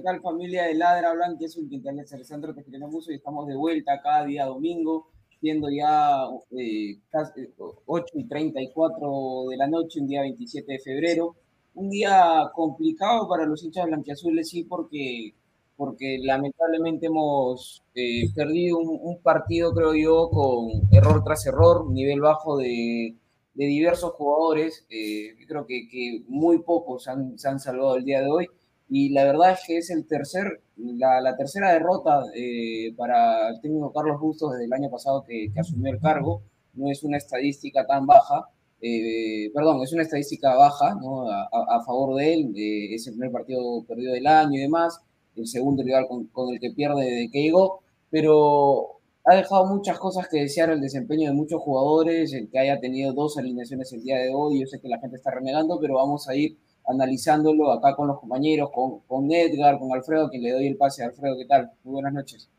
Tal familia de Ladra Blanca? Es un Quintana Alessandro Te queremos y estamos de vuelta cada día domingo, siendo ya eh, casi 8 y 34 de la noche, un día 27 de febrero. Un día complicado para los hinchas blanquiazules, sí, porque, porque lamentablemente hemos eh, perdido un, partido, creo yo, con error tras error, nivel bajo de, de diversos jugadores. Eh, creo que, que muy pocos han, se han salvado el día de hoy y la verdad es que es el tercer, la, tercera derrota eh, para el técnico Carlos Bustos desde el año pasado que, asumió el cargo. No es una estadística tan baja. eh, perdón, es una estadística baja ¿no? a, favor de él, eh, es el primer partido perdido del año y demás, el segundo rival con, con el que pierde de que llegó, pero ha dejado muchas cosas que desear el desempeño de muchos jugadores, el que haya tenido dos alineaciones el día de hoy, yo sé que la gente está renegando, pero vamos a ir analizándolo acá con los compañeros, con, con Edgar, con Alfredo, que le doy el pase. Alfredo, ¿qué tal? Muy buenas noches.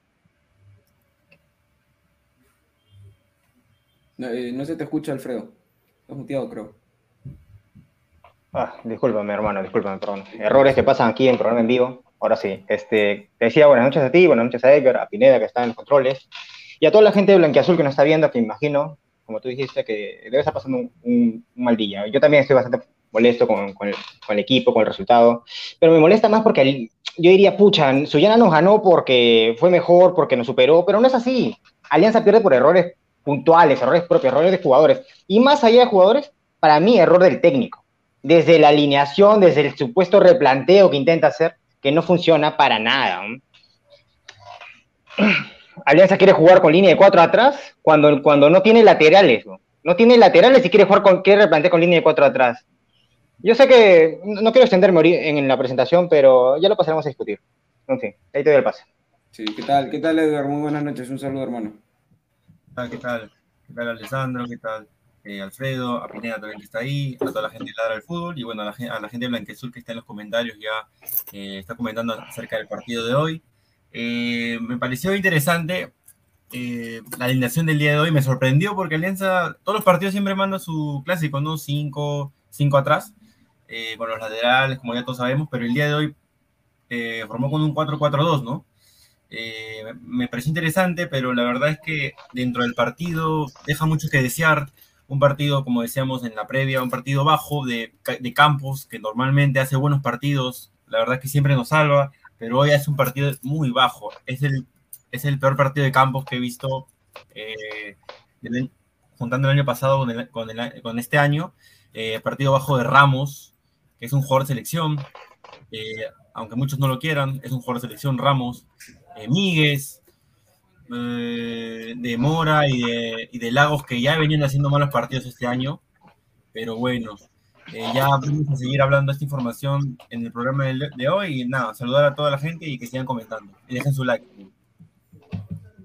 No, eh, se te escucha, Alfredo. Estás muteado, creo. Ah, discúlpame, hermano, discúlpame, perdón. Errores que pasan aquí en programa en vivo. Ahora sí, este, te decía buenas noches a ti, buenas noches a Edgar, a Pineda, que está en los controles, y a toda la gente de Blanquiazul que nos está viendo, que imagino, como tú dijiste, que debe estar pasando un, mal día. Yo también estoy bastante molesto con, el, equipo, con el resultado, pero me molesta más porque yo diría, pucha, Suyana nos ganó porque fue mejor, porque nos superó, pero no es así. Alianza pierde por errores puntuales, errores propios, errores de jugadores. Y más allá de jugadores, para mí, error del técnico. Desde la alineación, desde el supuesto replanteo que intenta hacer, que no funciona para nada. Alianza quiere jugar con línea de cuatro atrás cuando, cuando no tiene laterales. ¿no? tiene laterales y quiere jugar con, quiere replantear con línea de cuatro atrás. Yo sé que no quiero extenderme en la presentación, pero ya lo pasaremos a discutir. En fin, ahí te doy el pase. Sí, ¿qué tal? ¿Qué tal, Edgar? Muy buenas noches. Un saludo, hermano. ¿Qué tal? ¿Qué tal? ¿Qué tal, Alessandro? ¿Qué tal? Eh, Alfredo, a Pineda también que está ahí, a toda la gente que ladra el fútbol y bueno, a la, a la gente de Blanquezul que está en los comentarios ya eh, está comentando acerca del partido de hoy. Eh, me pareció interesante la alineación del día de hoy, me sorprendió porque Alianza, todos los partidos siempre mandan su clásico, ¿no? Cinco, cinco atrás, con los laterales, como ya todos sabemos, pero el día de hoy formó con un 4-4-2, ¿no? me pareció interesante, pero la verdad es que dentro del partido deja mucho que desear un partido, como decíamos en la previa, un partido bajo de, de, Campos, que normalmente hace buenos partidos, la verdad es que siempre nos salva, pero hoy es un partido muy bajo. Es el, es el peor partido de Campos que he visto eh, juntando el año pasado con, con, este año. Eh, partido bajo de Ramos, que es un jugador de selección, eh, aunque muchos no lo quieran, es un jugador de selección Ramos. Míguez, eh, de Mora y de, Lagos que ya venían haciendo malos partidos este año, pero bueno, eh, ya vamos a seguir hablando de esta información en el programa de, hoy y nada, saludar a toda la gente y que sigan comentando y dejen su like.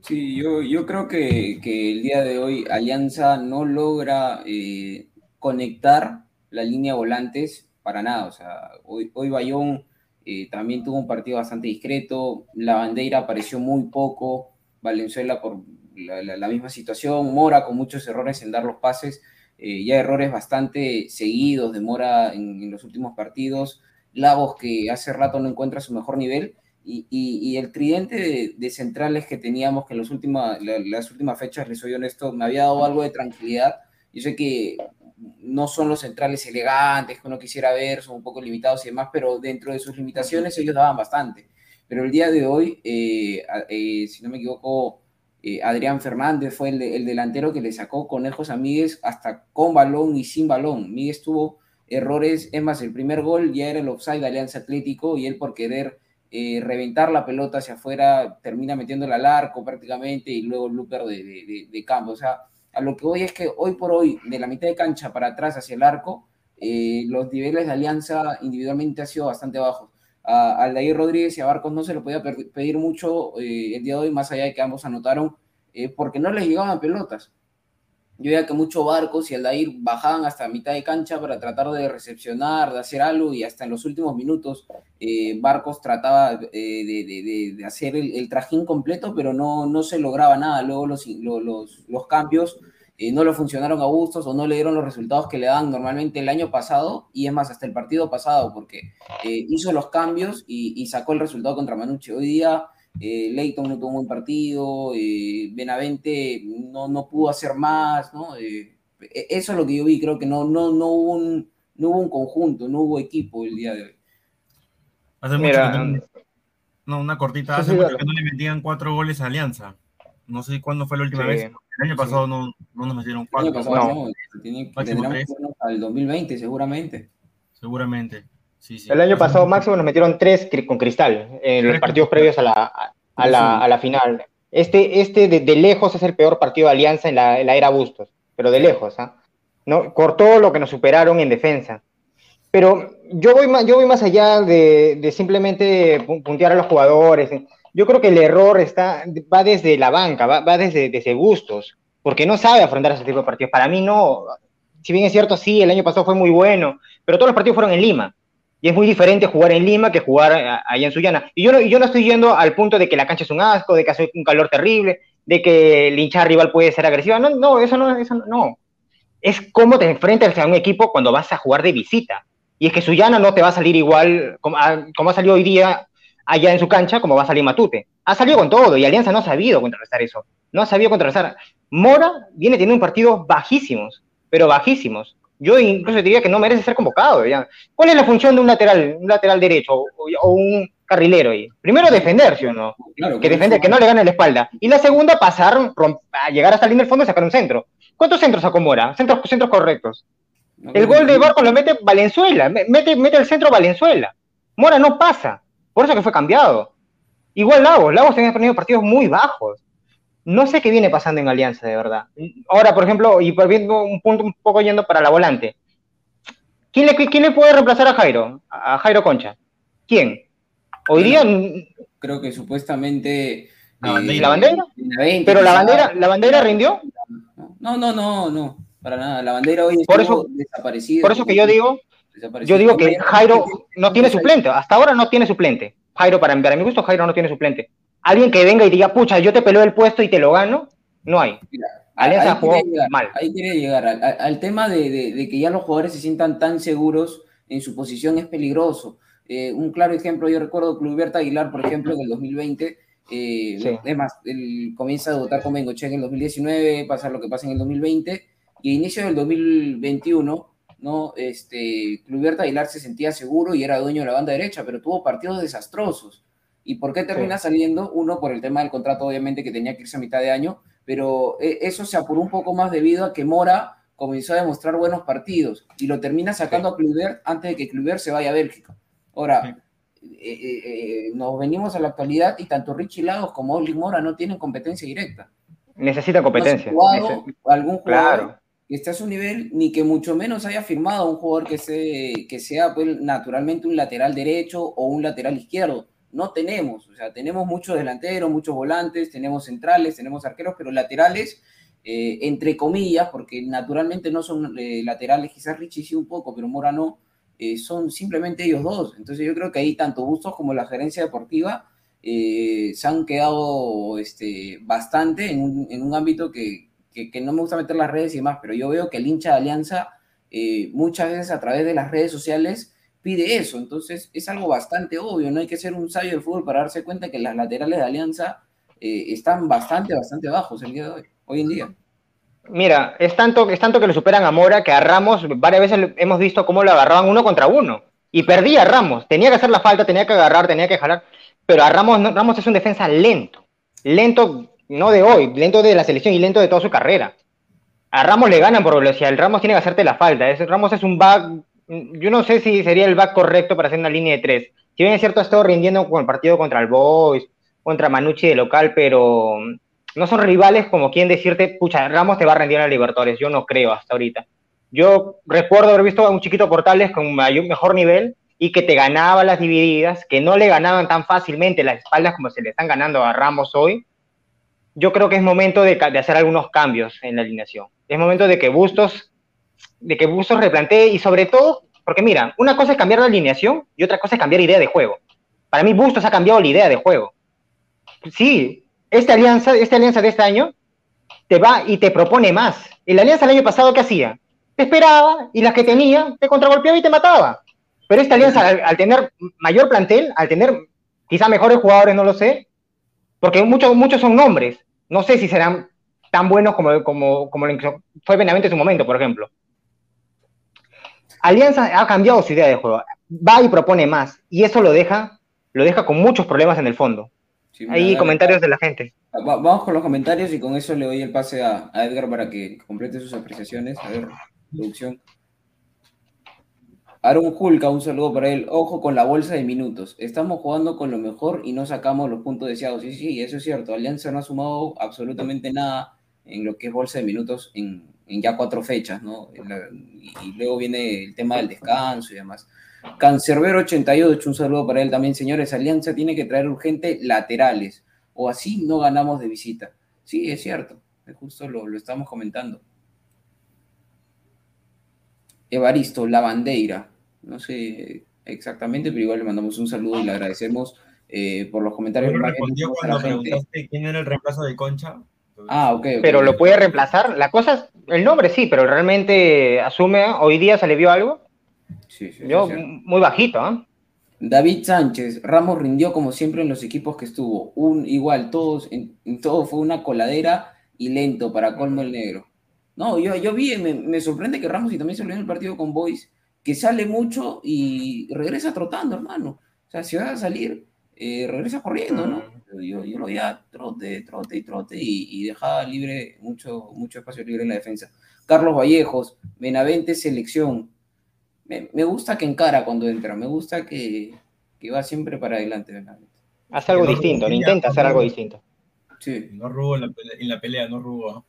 Sí, yo, yo creo que, que el día de hoy Alianza no logra eh, conectar la línea volantes para nada, o sea, hoy, hoy Bayón también tuvo un partido bastante discreto, la bandera apareció muy poco, Valenzuela por la, misma situación, Mora con muchos errores en dar los pases, eh, ya errores bastante seguidos de Mora en, los últimos partidos, Lagos que hace rato no encuentra su mejor nivel, y, el tridente de, centrales que teníamos, que en las últimas fechas, les soy honesto, me había dado algo de tranquilidad. Yo sé que no son los centrales elegantes que uno quisiera ver, son un poco limitados y demás, pero dentro de sus limitaciones ellos daban bastante. Pero el día de hoy, eh, eh, si no me equivoco, eh, Adrián Fernández fue el, delantero que le sacó conejos a Míguez hasta con balón y sin balón. Míguez tuvo errores, es más, el primer gol ya era el offside de Alianza Atlético y él por querer reventar la pelota hacia afuera termina metiéndola al arco prácticamente y luego el looper de, de, campo. O sea, a lo que voy es que hoy por hoy, de la mitad de cancha para atrás hacia el arco, los niveles de Alianza individualmente han sido bastante bajos a Aldair Rodríguez y a Barcos no se le podía pedir mucho eh, el día de hoy, más allá de que ambos anotaron, eh, porque no les llegaban pelotas. Yo veía que muchos Barcos y Aldair bajaban hasta mitad de cancha para tratar de recepcionar, de hacer algo, y hasta en los últimos minutos eh, Barcos trataba de, hacer el, trajín completo, pero no, no se lograba nada. Luego los, los, cambios eh, no le funcionaron a gustos o no le dieron los resultados que le dan normalmente el año pasado, y es más, hasta el partido pasado, porque eh, hizo los cambios y, sacó el resultado contra Manucci. Hoy día eh, Leighton no tuvo un buen partido, Benavente no, no pudo hacer más, ¿no? E, eso es lo que yo vi, creo que no, no, no, hubo, un, no hubo un conjunto, no hubo equipo el día de hoy. Hace mucho que no, una cortita, hace mucho que no le metían cuatro goles a Alianza. No sé cuándo fue la última vez. El año pasado no, no, nos metieron cuatro. El año pasado no. tiene, al 2020 seguramente. Seguramente. Sí, sí. El año pasado máximo nos metieron tres con Cristal en los partidos previos a la, a la, a la final. Este, este de, de, lejos es el peor partido de Alianza en la, en la era Bustos, pero de lejos, ¿ah? ¿no? Cortó lo que nos superaron en defensa. Pero yo voy más, yo voy más allá de, simplemente puntear a los jugadores. Yo creo que el error está, va desde la banca, va, desde, desde gustos, porque no sabe afrontar ese tipo de partidos. Para mí no, si bien es cierto, sí, el año pasado fue muy bueno, pero todos los partidos fueron en Lima. Y es muy diferente jugar en Lima que jugar allá en Sullana. Y yo no, yo no estoy yendo al punto de que la cancha es un asco, de que hace un calor terrible, de que el hincha rival puede ser agresivo. No, no, eso no, eso no. Es cómo te enfrentas a un equipo cuando vas a jugar de visita. Y es que Sullana no te va a salir igual como, como ha salido hoy día allá en su cancha, como va a salir Matute. Ha salido con todo y Alianza no ha sabido contrarrestar eso. No ha sabido contrarrestar. Mora viene teniendo un partido bajísimos, pero bajísimos yo incluso diría que no merece ser convocado. ¿Cuál es la función de un lateral, un lateral derecho o, un carrilero ahí? Primero defender, ¿sí o no? que defender, que no le gane la espalda. Y la segunda, pasar, a llegar hasta el línea del fondo y sacar un centro. ¿Cuántos centros sacó Mora? Centros, centros correctos. el gol de Barco lo mete Valenzuela, mete, mete el centro Valenzuela. Mora no pasa, por eso que fue cambiado. Igual Lagos, Lagos tenía tenido partidos muy bajos no sé qué viene pasando en Alianza, de verdad. Ahora, por ejemplo, y volviendo un punto un poco yendo para la volante. ¿Quién le, quién le puede reemplazar a Jairo? A Jairo Concha. ¿Quién? Hoy día. Creo que supuestamente. ¿La bandera? ¿Pero la bandera, la bandera rindió? No, no, no, no. Para nada. La bandera hoy por eso, desaparecida. Por eso que yo digo. Yo digo que Jairo no tiene suplente. Hasta ahora no tiene suplente. Jairo, para, para mi gusto, Jairo no tiene suplente alguien que venga y diga, pucha, yo te peleo el puesto y te lo gano, no hay. Alianza jugó mal. Ahí quiere llegar. Al, tema de, que ya los jugadores se sientan tan seguros en su posición es peligroso. Eh, un claro ejemplo, yo recuerdo Clubberta Aguilar, por ejemplo, en el 2020. Eh, Es más, él comienza a votar con Bengoche en el 2019, pasa lo que pasa en el 2020, y a inicio del 2021, ¿no? Este, Clubberta Aguilar se sentía seguro y era dueño de la banda derecha, pero tuvo partidos desastrosos. ¿Y por qué termina saliendo? Uno, por el tema del contrato, obviamente, que tenía que irse a mitad de año, pero eh, eso se apuró un poco más debido a que Mora comenzó a demostrar buenos partidos y lo termina sacando a Kluivert antes de que Kluivert se vaya a Bélgica. Ahora, eh, eh, nos venimos a la actualidad y tanto Richie Lagos como Oli Mora no tienen competencia directa. Necesita competencia. No algún jugador que esté a su nivel, ni que mucho menos haya firmado un jugador que, se, que sea pues, naturalmente un lateral derecho o un lateral izquierdo no tenemos. O sea, tenemos muchos delanteros, muchos volantes, tenemos centrales, tenemos arqueros, pero laterales, eh, entre comillas, porque naturalmente no son eh, laterales, quizás Richie sí un poco, pero Mora no, eh, son simplemente ellos dos. Entonces yo creo que ahí tanto Bustos como la gerencia deportiva se han quedado este, bastante en un, ámbito que, que, no me gusta meter las redes y demás, pero yo veo que el hincha de Alianza muchas veces a través de las redes sociales pide eso. Entonces es algo bastante obvio, no hay que ser un sabio del fútbol para darse cuenta que las laterales de Alianza eh, están bastante, bastante bajos el día de hoy, hoy en día. Mira, es tanto, es tanto que lo superan a Mora que a Ramos varias veces hemos visto cómo lo agarraban uno contra uno. Y perdía a Ramos. Tenía que hacer la falta, tenía que agarrar, tenía que jalar. Pero a Ramos, Ramos es un defensa lento. Lento, no de hoy, lento de la selección y lento de toda su carrera. A Ramos le ganan por velocidad. El Ramos tiene que hacerte la falta. Ramos es un back yo no sé si sería el back correcto para hacer una línea de tres. Si bien es cierto, ha estado rindiendo con el partido contra el Boys, contra Manucci de local, pero no son rivales como quien decirte, pucha, Ramos te va a rendir a Libertadores. Yo no creo hasta ahorita. Yo recuerdo haber visto a un chiquito Portales con mayor, mejor nivel y que te ganaba las divididas, que no le ganaban tan fácilmente las espaldas como se le están ganando a Ramos hoy. Yo creo que es momento de, de hacer algunos cambios en la alineación. Es momento de que Bustos de que Bustos replantee y sobre todo, porque mira, una cosa es cambiar la alineación y otra cosa es cambiar idea de juego. Para mí Bustos ha cambiado la idea de juego. Sí, esta alianza, esta alianza de este año te va y te propone más. En la alianza del año pasado, ¿qué hacía? Te esperaba y las que tenía te contragolpeaba y te mataba. Pero esta alianza, al, tener mayor plantel, al tener quizá mejores jugadores, no lo sé, porque muchos, muchos son nombres. No sé si serán tan buenos como, como, como fue Benavente en su momento, por ejemplo. Alianza ha cambiado su idea de juego, va y propone más, y eso lo deja, lo deja con muchos problemas en el fondo. Hay comentarios de la gente. vamos con los comentarios y con eso le doy el pase a, Edgar para que complete sus apreciaciones. A ver, producción. Aaron Julka, un saludo para él. Ojo con la bolsa de minutos. Estamos jugando con lo mejor y no sacamos los puntos deseados. Sí, sí, eso es cierto. Alianza no ha sumado absolutamente nada en lo que es bolsa de minutos en, en ya cuatro fechas, ¿no? Y luego viene el tema del descanso y demás. Cancerbero 88, un saludo para él también, señores. Alianza tiene que traer urgente laterales, o así no ganamos de visita. Sí, es cierto, justo lo, lo estamos comentando. Evaristo, la bandera, no sé exactamente, pero igual le mandamos un saludo y le agradecemos eh, por los comentarios. respondió cuando preguntaste quién era el reemplazo de Concha? Ah, ok. Pero lo puede reemplazar. La cosa es, el nombre sí, pero realmente asume, hoy día se le vio algo. Sí, sí. Yo, muy bajito, ¿eh? David Sánchez, Ramos rindió como siempre en los equipos que estuvo. Un, igual, todos, en, todo fue una coladera y lento para colmo el negro. No, yo, yo vi, me, me sorprende que Ramos y también se lo en el partido con Boys, que sale mucho y regresa trotando, hermano. O sea, si vas a salir, eh, regresa corriendo, ¿no? Yo, yo lo veía trote, trote y trote y, dejaba libre, mucho, mucho espacio libre en la defensa. Carlos Vallejos, Benavente selección. Me, gusta que encara cuando entra, me gusta que, va siempre para adelante Benavente. Hace algo distinto, intenta hacer algo distinto. Sí. No rubo en la pelea, no rubo.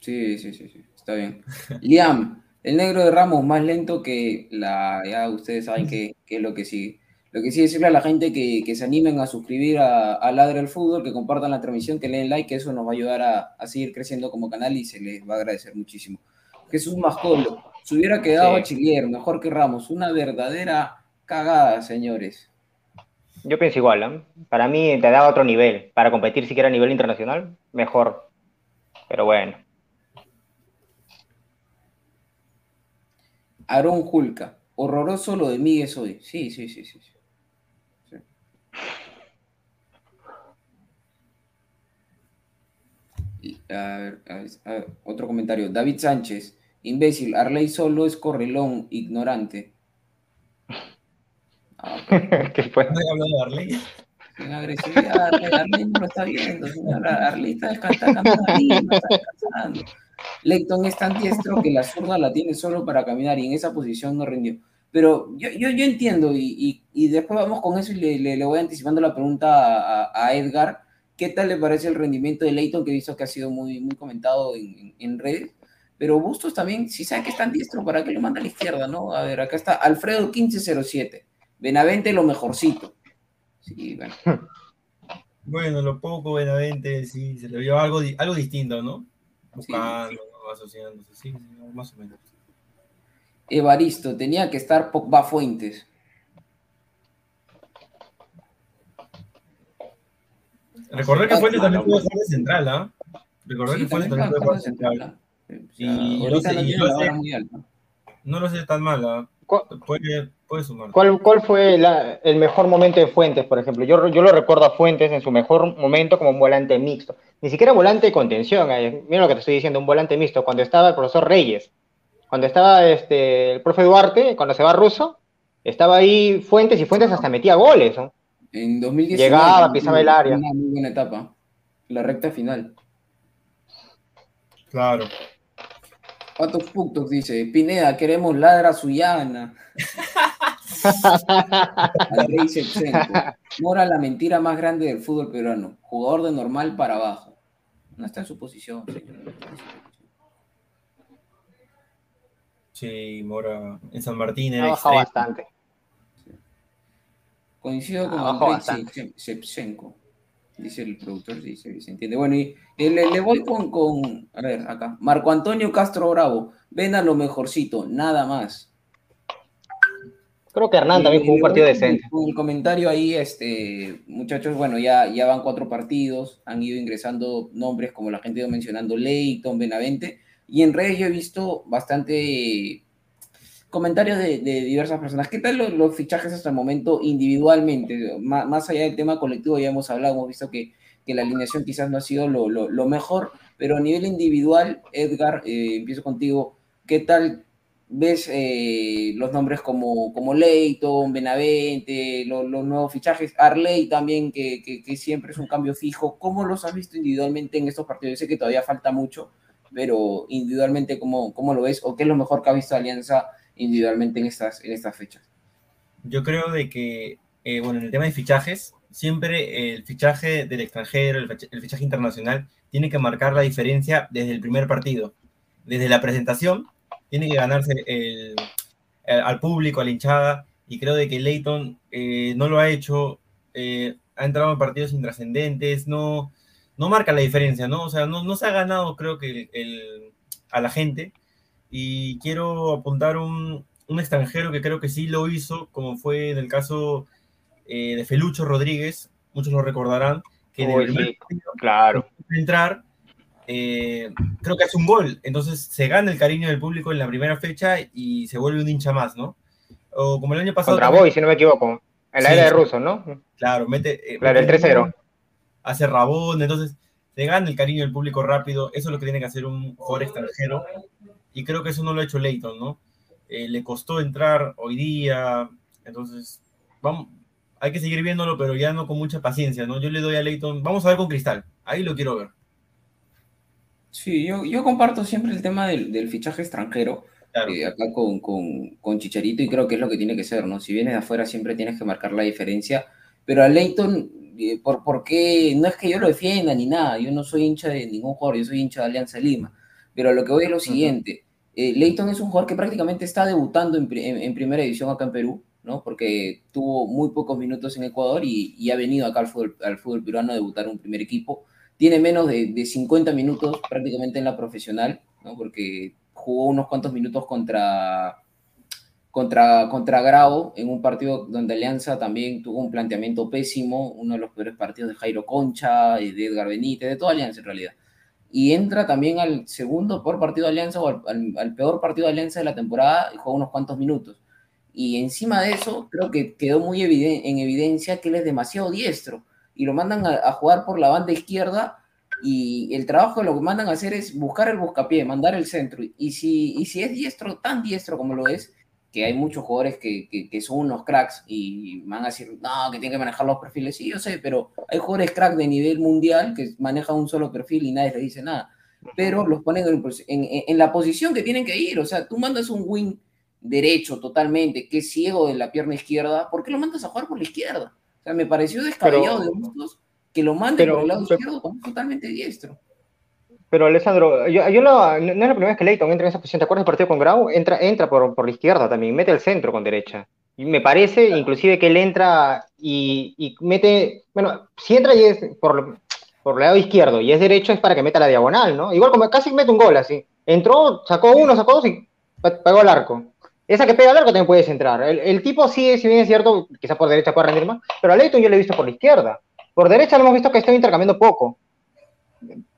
Sí, sí, sí, sí, está bien. Liam, el negro de Ramos más lento que la, ya ustedes saben que, es lo que sigue. Lo que sí decirle a la gente que, que se animen a suscribir a, a Ladre el Fútbol, que compartan la transmisión, que leen like, que eso nos va a ayudar a, a seguir creciendo como canal y se les va a agradecer muchísimo. Jesús Mascolo, se hubiera quedado a Chilier, mejor que Ramos. Una verdadera cagada, señores. Yo pienso igual, ¿eh? para mí te daba otro nivel. Para competir siquiera a nivel internacional, mejor. Pero bueno. Aarón Julca, horroroso lo de Miguel hoy. Sí, sí, sí, sí. Otro comentario. David Sánchez, imbécil, Arley solo es correlón, ignorante. Ah, ¿Qué fue? ¿No he hablado de Arley? Sin agresividad, Arley, no lo está viendo. Arley está descansando, está descansando. Leighton es tan diestro que la zurda la tiene solo para caminar y en esa posición no rindió. Pero yo, yo, yo entiendo y, y, después vamos con eso y le, le, voy anticipando la pregunta a, a, Edgar. ¿Qué tal le parece el rendimiento de Leighton que he visto que ha sido muy, muy comentado en, en, redes? Pero Bustos también, si sabe que es tan diestro, ¿para qué lo manda a la izquierda? no A ver, acá está Alfredo 1507. Benavente lo mejorcito. Sí, bueno. Bueno, lo poco Benavente, sí, se le vio algo, algo distinto, ¿no? buscando, asociándose, sí, más o menos. Evaristo, tenía que estar Pogba Fuentes. Recordé que Fuentes también puede jugar de central, ¿ah? Recordé que Fuentes también puede jugar de central. Y, ahorita no, lo no lo sé tan mal, ¿ah? Puede, puede sumar. ¿Cuál, ¿Cuál, fue el mejor momento de Fuentes, por ejemplo? Yo, yo lo recuerdo a Fuentes en su mejor momento como un volante mixto. Ni siquiera volante de contención. Eh. Mira lo que te estoy diciendo, un volante mixto. Cuando estaba el profesor Reyes, cuando estaba este, el profe Duarte, cuando se va ruso, estaba ahí Fuentes y Fuentes hasta metía goles. En 2019. Llegaba, pisaba el área. Una muy buena etapa. La recta final. Claro. ¿Cuántos puntos dice? Pineda, queremos ladra suyana. Mora la mentira más grande del fútbol peruano. Jugador de normal para abajo. No está en su posición, señor. Sí, Mora en San Martín era bastante. Coincido con Andrei Shevchenko dice el productor, sí, se, entiende. Bueno, y le, voy con, con, a ver, acá, Marco Antonio Castro Bravo, ven a lo mejorcito, nada más. Creo que Hernán también jugó un partido decente. Con el comentario ahí, este, muchachos, bueno, ya, ya van cuatro partidos, han ido ingresando nombres como la gente ha ido mencionando, Leighton, Benavente, y en redes yo he visto bastante comentarios de, diversas personas. ¿Qué tal los, fichajes hasta el momento individualmente? Más, allá del tema colectivo, ya hemos hablado, hemos visto que, la alineación quizás no ha sido lo, mejor, pero a nivel individual, Edgar, eh, empiezo contigo, ¿qué tal ves eh, los nombres como, como Leighton, Benavente, los nuevos fichajes, Arley también, que, siempre es un cambio fijo? ¿Cómo los has visto individualmente en estos partidos? Yo sé que todavía falta mucho, pero individualmente, ¿cómo, cómo lo ves? ¿O qué es lo mejor que ha visto Alianza individualmente en estas, en estas fechas? Yo creo de que, eh, bueno, en el tema de fichajes, siempre el fichaje del extranjero, el fichaje internacional, tiene que marcar la diferencia desde el primer partido. desde la presentación, tiene que ganarse el, al público, a la hinchada, y creo de que Leighton eh, no lo ha hecho, eh, ha entrado en partidos intrascendentes, no, no marca la diferencia, ¿no? O sea, no, no se ha ganado, creo que, el, a la gente, y quiero apuntar un, un, extranjero que creo que sí lo hizo, como fue en el caso eh, de Felucho Rodríguez, muchos lo recordarán, que claro. entrar, creo que hace un gol, entonces se gana el cariño del público en la primera fecha y se vuelve un hincha más, ¿no? O como el año pasado. Contra Boy, si no me equivoco. En la era de Russo, ¿no? Claro, mete. Eh, claro, el 3-0. Hace Rabón, entonces se gana el cariño del público rápido. Eso es lo que tiene que hacer un jugador extranjero. Y creo que eso no lo ha hecho Leighton, ¿no? Eh, le costó entrar hoy día. Entonces, vamos, hay que seguir viéndolo, pero ya no con mucha paciencia, ¿no? Yo le doy a Leighton. Vamos a ver con Cristal. Ahí lo quiero ver. Sí, yo, yo comparto siempre el tema del, del fichaje extranjero eh, acá con, con, con, Chicharito y creo que es lo que tiene que ser, ¿no? Si vienes de afuera siempre tienes que marcar la diferencia, pero a Leighton, por, ¿por qué? No es que yo lo defienda ni nada, yo no soy hincha de ningún jugador, yo soy hincha de Alianza Lima, pero lo que voy es lo siguiente, eh, Leighton es un jugador que prácticamente está debutando en, en, primera división acá en Perú, ¿no? Porque tuvo muy pocos minutos en Ecuador y, y ha venido acá al fútbol, al fútbol peruano a debutar un primer equipo. Tiene menos de, de 50 minutos prácticamente en la profesional, ¿no? Porque jugó unos cuantos minutos contra, contra, contra Grau en un partido donde Alianza también tuvo un planteamiento pésimo, uno de los peores partidos de Jairo Concha, y de Edgar Benítez, de toda Alianza en realidad. Y entra también al segundo por partido de Alianza o al, peor partido de Alianza de la temporada y juega unos cuantos minutos. Y encima de eso, creo que quedó muy en evidencia que él es demasiado diestro y lo mandan a, a jugar por la banda izquierda y el trabajo lo que mandan a hacer es buscar el buscapié, mandar el centro. Y si, y si es diestro, tan diestro como lo es, que hay muchos jugadores que, que, son unos cracks y van a decir, no, que tienen que manejar los perfiles. Sí, yo sé, pero hay jugadores cracks de nivel mundial que manejan un solo perfil y nadie les dice nada. Pero los ponen en, en, en la posición que tienen que ir. O sea, tú mandas un wing derecho totalmente, que es ciego de la pierna izquierda, ¿por qué lo mandas a jugar por la izquierda? O sea, me pareció descabellado de gustos que lo mande por el lado izquierdo totalmente diestro. Pero Alessandro, yo, yo no, no, es la primera vez que Leighton entra en esa posición. ¿Te acuerdas del partido con Grau? Entra, entra por, por la izquierda también, mete el centro con derecha. Y me parece, inclusive, que él entra y, y, mete. Bueno, si entra y es por, por el lado izquierdo y es derecho, es para que meta la diagonal, ¿no? Igual como casi mete un gol así. Entró, sacó uno, sacó dos y pegó al arco. Esa que pega al arco también puedes entrar. El, el tipo sí, si bien es cierto, quizás por derecha puede rendir más, pero a Leighton yo lo he visto por la izquierda. Por derecha lo hemos visto que está intercambiando poco.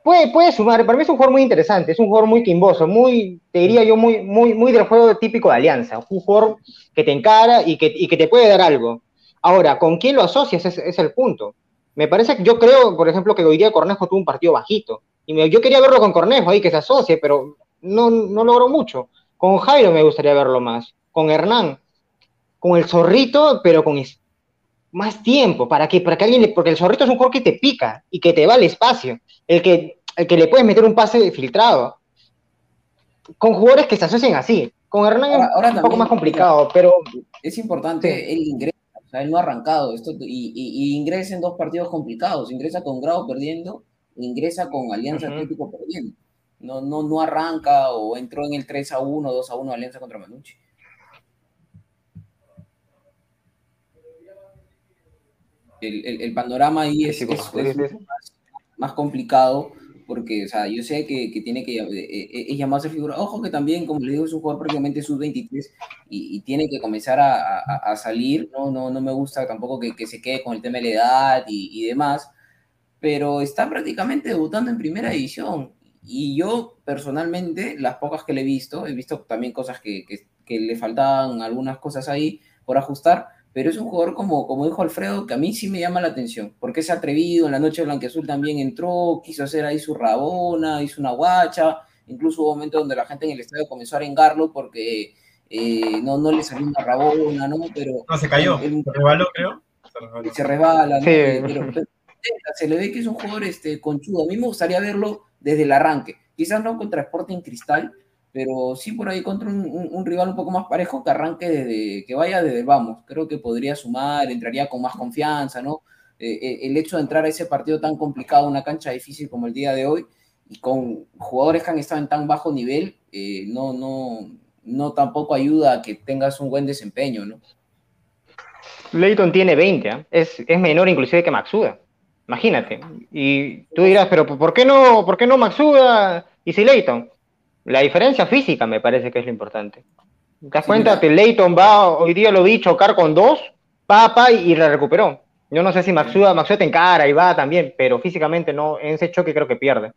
Puede, puede sumar, para mí es un jugador muy interesante, es un jugador muy quimboso, muy, te diría yo, muy, muy, muy del juego típico de Alianza, un jugador que te encara y que, y que te puede dar algo. Ahora, ¿con quién lo asocias? Es, es, el punto. Me parece que yo creo, por ejemplo, que hoy día Cornejo tuvo un partido bajito. Y me, yo quería verlo con Cornejo ahí, que se asocie, pero no, no logró mucho. Con Jairo me gustaría verlo más. Con Hernán. Con el Zorrito, pero con, más tiempo, ¿para que Para que alguien porque el zorrito es un jugador que te pica y que te va al espacio, el que, el que le puedes meter un pase filtrado. Con jugadores que se asocian así. Con Hernán ahora, es un poco más complicado, pero... Es importante el ingreso, o sea, él no ha arrancado esto y, y, ingresa en dos partidos complicados, ingresa con Grau perdiendo, ingresa con Alianza Atlético perdiendo. No, no, no arranca o entró en el 3 a 1, 2 a 1 Alianza contra Manucci. El, panorama ahí es, más, complicado porque, o sea, yo sé que, tiene que, eh, eh, es llamarse figura, ojo que también, como le digo, es un jugador prácticamente sub-23 y, tiene que comenzar a, salir, ¿no? No, no me gusta tampoco que, se quede con el tema de la edad y, demás, pero está prácticamente debutando en primera división. Y yo personalmente, las pocas que le he visto, he visto también cosas que, que le faltaban algunas cosas ahí por ajustar, pero es un jugador como, como dijo Alfredo, que a mí sí me llama la atención, porque es atrevido, en la noche blanqueazul también entró, quiso hacer ahí su rabona, hizo una guacha, incluso hubo momentos donde la gente en el estadio comenzó a arengarlo porque eh, no, no le salió una rabona, ¿no? Pero... No, se cayó, se resbaló, creo. Se resbala, ¿no? Pero, se le ve que es un jugador este, conchudo. A mí me gustaría verlo desde el arranque, quizás no contra Sporting Cristal, pero sí por ahí contra un, rival un poco más parejo que arranque desde, que vaya desde vamos, creo que podría sumar, entraría con más confianza, ¿no? Eh, eh, el hecho de entrar a ese partido tan complicado, una cancha difícil como el día de hoy, y con jugadores que han estado en tan bajo nivel, eh, no, no, no tampoco ayuda a que tengas un buen desempeño, ¿no? Leighton tiene 20, ¿eh? es, es menor inclusive que Maxuda. Imagínate. Y tú dirás, pero ¿por qué no, por qué no Maxuda y si Leighton? La diferencia física me parece que es lo importante. ¿Te das cuenta que Leighton va, hoy día lo vi, chocar con dos, papa y, y la recuperó? Yo no sé si Maxuda, Maxuda te encara y va también, pero físicamente no, en ese choque creo que pierde.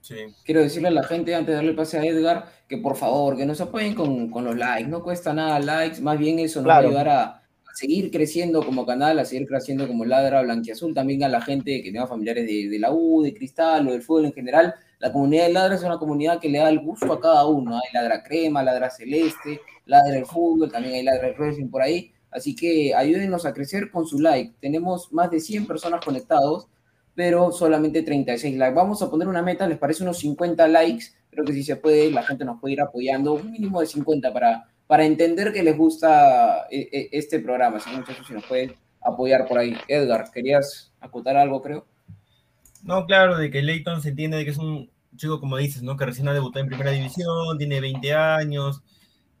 Sí. Quiero decirle a la gente, antes de darle el pase a Edgar, que por favor, que nos apoyen con, con los likes. No cuesta nada likes, más bien eso nos va a ayudar a, seguir creciendo como canal, a seguir creciendo como Ladra Blanquiazul, también a la gente que tenga familiares de, de, la U, de Cristal o del fútbol en general. La comunidad de Ladra es una comunidad que le da el gusto a cada uno. Hay Ladra Crema, Ladra Celeste, Ladra el Fútbol, también hay Ladra el por ahí. Así que ayúdenos a crecer con su like. Tenemos más de 100 personas conectados, pero solamente 36 likes. Vamos a poner una meta, ¿les parece unos 50 likes? Creo que si se puede, la gente nos puede ir apoyando, un mínimo de 50 para para entender que les gusta eh, eh, este programa. Si muchachos, si nos pueden apoyar por ahí. Edgar, ¿querías acotar algo, creo? No, claro, de que Leighton se entiende de que es un chico, como dices, ¿no? Que recién ha debutado en primera división, tiene 20 años,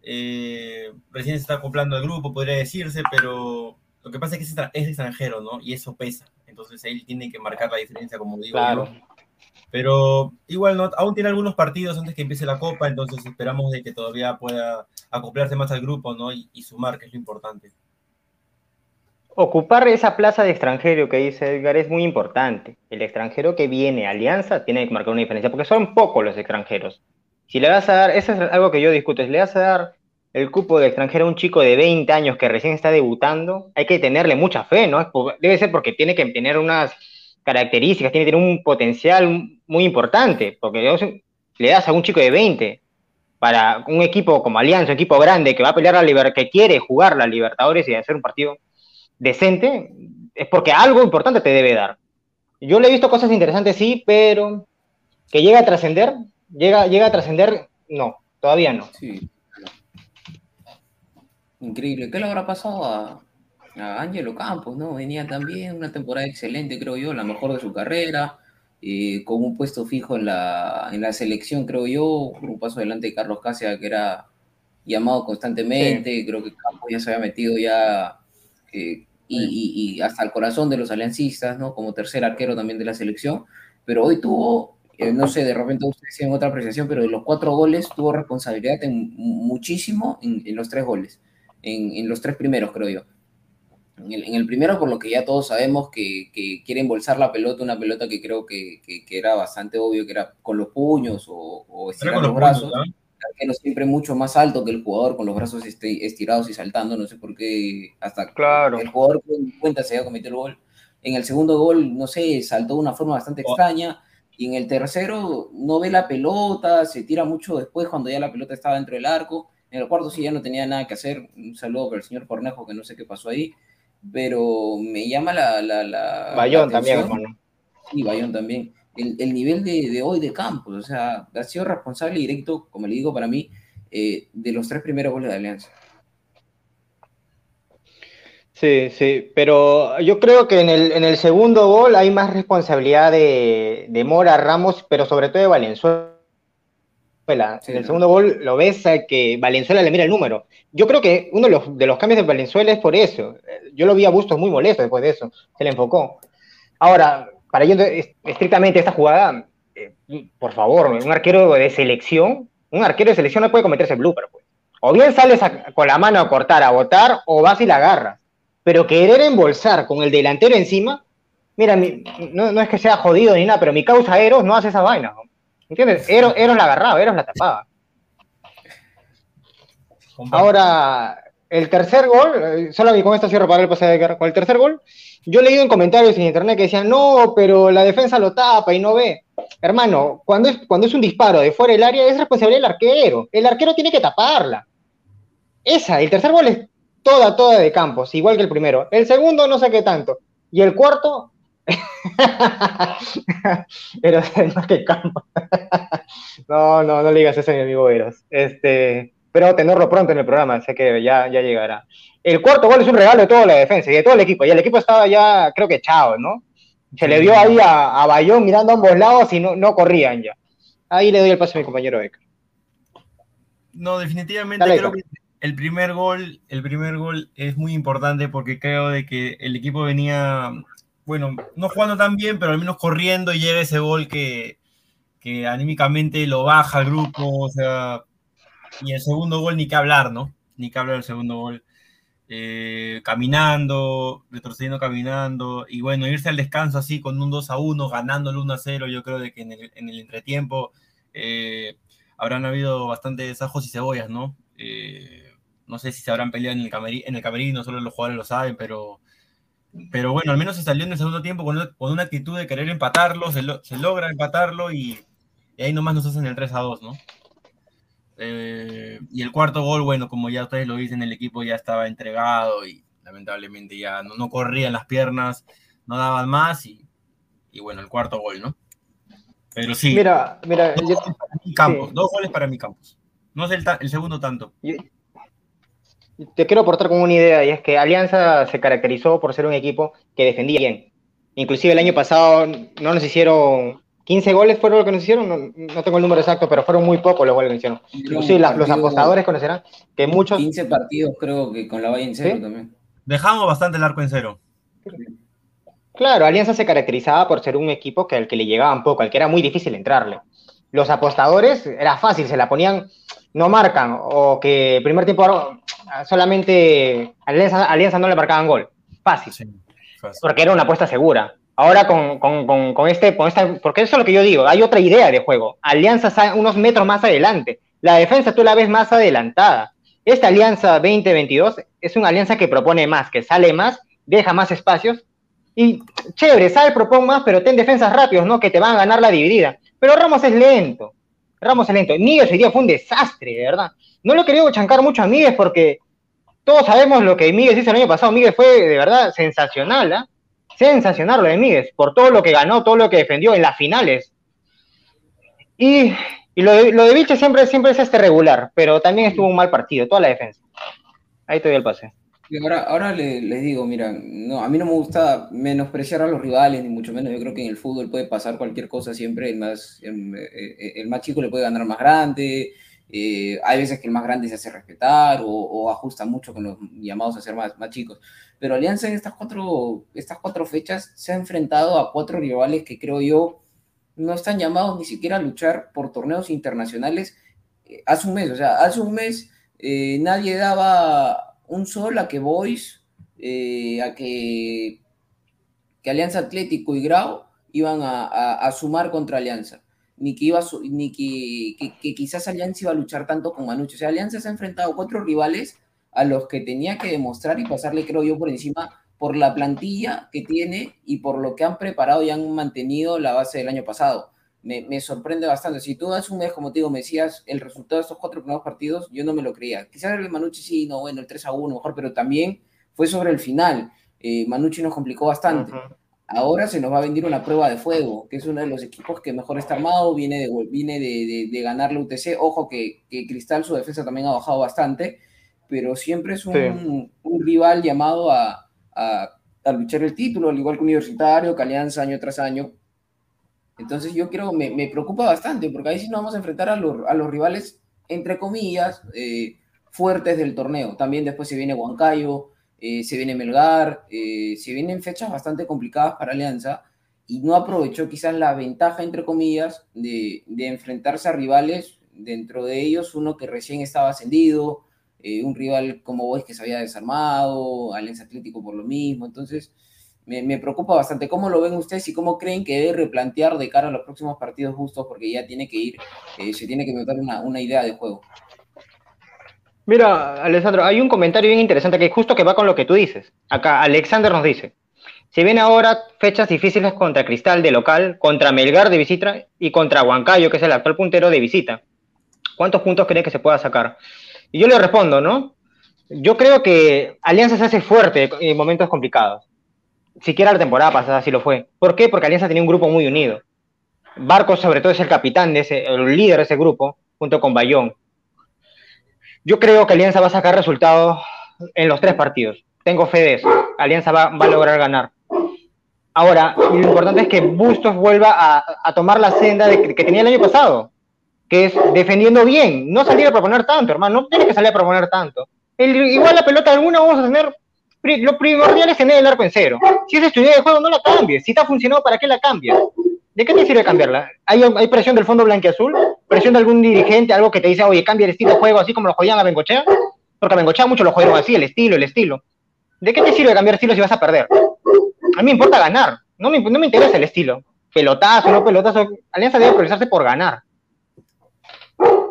eh, recién se está acoplando al grupo, podría decirse, pero lo que pasa es que es extranjero, ¿no? Y eso pesa. Entonces él tiene que marcar la diferencia, como digo. Claro. Pero igual no, aún tiene algunos partidos antes que empiece la Copa, entonces esperamos de que todavía pueda acoplarse más al grupo ¿no? y, y sumar, que es lo importante. Ocupar esa plaza de extranjero que dice Edgar es muy importante. El extranjero que viene a Alianza tiene que marcar una diferencia, porque son pocos los extranjeros. Si le vas a dar, eso es algo que yo discuto, si le vas a dar el cupo de extranjero a un chico de 20 años que recién está debutando, hay que tenerle mucha fe, ¿no? Debe ser porque tiene que tener unas características, tiene que tener un potencial muy importante, porque le das a un chico de 20 para un equipo como Alianza, un equipo grande que va a pelear la Libertad, que quiere jugar la Libertadores y hacer un partido decente, es porque algo importante te debe dar. Yo le he visto cosas interesantes, sí, pero que llega a trascender, llega, llega a trascender, no, todavía no. Sí. Increíble. ¿Qué le habrá pasado a, a Ángelo Campos, ¿no? Venía también una temporada excelente, creo yo, la mejor de su carrera, eh, con un puesto fijo en la, en la selección, creo yo, por un paso adelante de Carlos Casia, que era llamado constantemente, sí. creo que Campos ya se había metido ya eh, y, y, y, hasta el corazón de los aliancistas, ¿no? Como tercer arquero también de la selección, pero hoy tuvo, eh, no sé, de repente ustedes tienen otra apreciación, pero de los cuatro goles tuvo responsabilidad en, muchísimo en, en, los tres goles, en, en los tres primeros, creo yo. En el, en el, primero, por lo que ya todos sabemos que, que, quiere embolsar la pelota, una pelota que creo que, que, que era bastante obvio que era con los puños o, o estirar los, los brazos. Puños, ¿no? Siempre mucho más alto que el jugador con los brazos este, estirados y saltando, no sé por qué, hasta claro. el jugador en cuenta se había cometido el gol. En el segundo gol, no sé, saltó de una forma bastante extraña. Y en el tercero no ve la pelota, se tira mucho después cuando ya la pelota estaba dentro del arco. En el cuarto sí ya no tenía nada que hacer. Un saludo para el señor Cornejo, que no sé qué pasó ahí pero me llama la... la, la Bayón la también, hermano. Sí, Bayón también. El, el nivel de, de, hoy de Campos, o sea, ha sido responsable directo, como le digo para mí, eh, de los tres primeros goles de Alianza. Sí, sí, pero yo creo que en el, en el segundo gol hay más responsabilidad de, de Mora, Ramos, pero sobre todo de Valenzuela Sí, en el segundo gol lo ves que Valenzuela le mira el número. Yo creo que uno de los, de los, cambios de Valenzuela es por eso. Yo lo vi a Bustos muy molesto después de eso. Se le enfocó. Ahora, para yendo estrictamente esta jugada, eh, por favor, un arquero de selección, un arquero de selección no puede cometerse blooper. Pues. O bien sales a, con la mano a cortar, a botar, o vas y la agarras. Pero querer embolsar con el delantero encima, mira, mi, no, no, es que sea jodido ni nada, pero mi causa Eros no hace esa vaina. ¿no? ¿Entiendes? Eros, Eros la agarraba, Eros la tapaba. Ahora, el tercer gol, eh, solo que con esto cierro para el pase de guerra. Con el tercer gol, yo he leído en comentarios en internet que decían, no, pero la defensa lo tapa y no ve. Hermano, cuando es, cuando es un disparo de fuera del área, es responsabilidad del arquero. El arquero tiene que taparla. Esa, el tercer gol es toda, toda de campos, igual que el primero. El segundo, no sé qué tanto. Y el cuarto, Eros es más que campo. no, no, no le digas eso a mi amigo Eros. Este, pero tenerlo pronto en el programa, sé que ya, ya llegará. El cuarto gol es un regalo de toda la defensa y de todo el equipo. Y el equipo estaba ya, creo que echado, ¿no? Se le vio ahí a, a Bayón mirando a ambos lados y no, no corrían ya. Ahí le doy el paso a mi compañero Becker. No, definitivamente Dale, creo que el primer gol, el primer gol es muy importante porque creo de que el equipo venía, bueno, no jugando tan bien, pero al menos corriendo y llega ese gol que, que anímicamente lo baja al grupo, o sea, y el segundo gol ni que hablar, ¿no? Ni que hablar del segundo gol. Eh, caminando, retrocediendo caminando, y bueno, irse al descanso así con un 2 a 1, ganando el 1 a 0, yo creo de que en el, en el entretiempo eh, habrán habido bastantes ajos y cebollas, ¿no? Eh, no sé si se habrán peleado en el, cameri en el camerino, solo los jugadores lo saben, pero, pero bueno, al menos se salió en el segundo tiempo con una, con actitud de querer empatarlo, se, lo, se logra empatarlo y, y, ahí nomás nos hacen el 3 a 2, ¿no? Eh, y el cuarto gol, bueno, como ya ustedes lo dicen, el equipo ya estaba entregado y lamentablemente ya no, no corrían las piernas, no daban más y, y, bueno, el cuarto gol, ¿no? Pero sí. Mira, mira, dos, yo, goles para mi Campos, sí. dos goles para mi Campos. No es el, el segundo tanto. Yo, te quiero aportar con una idea y es que Alianza se caracterizó por ser un equipo que defendía bien. Inclusive el año pasado no nos hicieron 15 goles fueron lo que nos hicieron, no, no, tengo el número exacto, pero fueron muy pocos los goles que nos hicieron. Inclusive la, los apostadores conocerán que muchos... 15 partidos creo que con la Valle en cero ¿Sí? también. Dejamos bastante el arco en cero. Claro, Alianza se caracterizaba por ser un equipo que al que le llegaban poco, al que era muy difícil entrarle. Los apostadores era fácil, se la ponían, no marcan, o que primer tiempo solamente Alianza, Alianza no le marcaban gol. Fácil. Sí, fácil. Porque era una apuesta segura. Ahora con, con, con, este, con esta, porque eso es lo que yo digo, hay otra idea de juego. Alianza unos metros más adelante. La defensa tú la ves más adelantada. Esta alianza 2022 es una alianza que propone más, que sale más, deja más espacios. Y chévere, sale, propone más, pero ten defensas rápidos, ¿no? Que te van a ganar la dividida. Pero Ramos es lento. Ramos es lento. Miguel hoy día fue un desastre, de verdad. No lo querido chancar mucho a Miguel porque todos sabemos lo que Miguel hizo el año pasado. Miguel fue de verdad sensacional, ¿ah? ¿eh? Sensacional lo de Míguez, por todo lo que ganó, todo lo que defendió en las finales. Y, y lo, de, lo de Vilche siempre, siempre es este regular, pero también estuvo un mal partido, toda la defensa. Ahí te doy el pase. Y ahora, ahora les, les digo, mira, no, a mí no me gusta menospreciar a los rivales, ni mucho menos. Yo creo que en el fútbol puede pasar cualquier cosa siempre. El más, el, el más chico le puede ganar más grande. Eh, hay veces que el más grande se hace respetar o, ajusta mucho con los llamados a ser más, más chicos. Pero Alianza en estas cuatro, estas cuatro fechas se ha enfrentado a cuatro rivales que creo yo no están llamados ni siquiera a luchar por torneos internacionales eh, hace un mes. O sea, hace un mes eh, nadie daba un sol a que Boys, a que, que, Alianza Atlético y Grau iban a sumar contra Alianza ni que iba ni que, que, quizás Alianza iba a luchar tanto con Manucci. O sea, Alianza se ha enfrentado a cuatro rivales a los que tenía que demostrar y pasarle, creo yo, por encima por la plantilla que tiene y por lo que han preparado y han mantenido la base del año pasado. Me, sorprende bastante. Si tú das un mes, como te digo, me decías el resultado de estos cuatro primeros partidos, yo no me lo creía. Quizás el Manucci sí, no, bueno, el 3 a 1 mejor, pero también fue sobre el final. Eh, Manucci nos complicó bastante. Ahora se nos va a venir una prueba de fuego, que es uno de los equipos que mejor está armado, viene de, viene de, de, de ganar la UTC. Ojo que, que, Cristal, su defensa también ha bajado bastante, pero siempre es un, sí. un rival llamado a, a, a, luchar el título, al igual que Universitario, que Alianza año tras año. Entonces yo creo, me, me preocupa bastante, porque ahí sí nos vamos a enfrentar a, los, a los rivales, entre comillas, eh, fuertes del torneo. También después se viene Huancayo, eh, se viene Melgar, eh, se vienen fechas bastante complicadas para Alianza y no aprovechó quizás la ventaja, entre comillas, de, enfrentarse a rivales, dentro de ellos uno que recién estaba ascendido, eh, un rival como vos que se había desarmado, Alianza Atlético por lo mismo, entonces me, me, preocupa bastante. ¿Cómo lo ven ustedes y cómo creen que debe replantear de cara a los próximos partidos justos? Porque ya tiene que ir, eh, se tiene que notar una, una idea de juego. Mira, Alessandro, hay un comentario bien interesante que justo que va con lo que tú dices. Acá Alexander nos dice, si viene ahora fechas difíciles contra Cristal de local, contra Melgar de visita y contra Huancayo, que es el actual puntero de visita, ¿cuántos puntos cree que se pueda sacar? Y yo le respondo, ¿no? Yo creo que Alianza se hace fuerte en momentos complicados. Siquiera la temporada pasada así lo fue. ¿Por qué? Porque Alianza tenía un grupo muy unido. Barcos, sobre todo, es el capitán de ese, el líder de ese grupo, junto con Bayón. Yo creo que Alianza va a sacar resultados en los tres partidos. Tengo fe de eso. Alianza va, va a lograr ganar. Ahora, lo importante es que Bustos vuelva a, tomar la senda de, que tenía el año pasado, que es defendiendo bien, no salir a proponer tanto, hermano, no tienes que salir a proponer tanto. igual la pelota alguna vamos a tener, lo primordial es tener el arco en cero. Si es estudiante de juego, no la cambies. Si está funcionando, ¿para qué la cambias? ¿De qué te sirve cambiarla? ¿Hay, hay presión del fondo blanqueazul? ¿Presión de algún dirigente, algo que te dice, oye, cambia el estilo de juego así como lo juegan a Bengochea? Porque a Bengochea mucho lo juegan así, el estilo, el estilo. ¿De qué te sirve cambiar estilo si vas a perder? A mí me importa ganar, no me, no me interesa el estilo. Pelotazo, no pelotazo. Alianza debe priorizarse por ganar.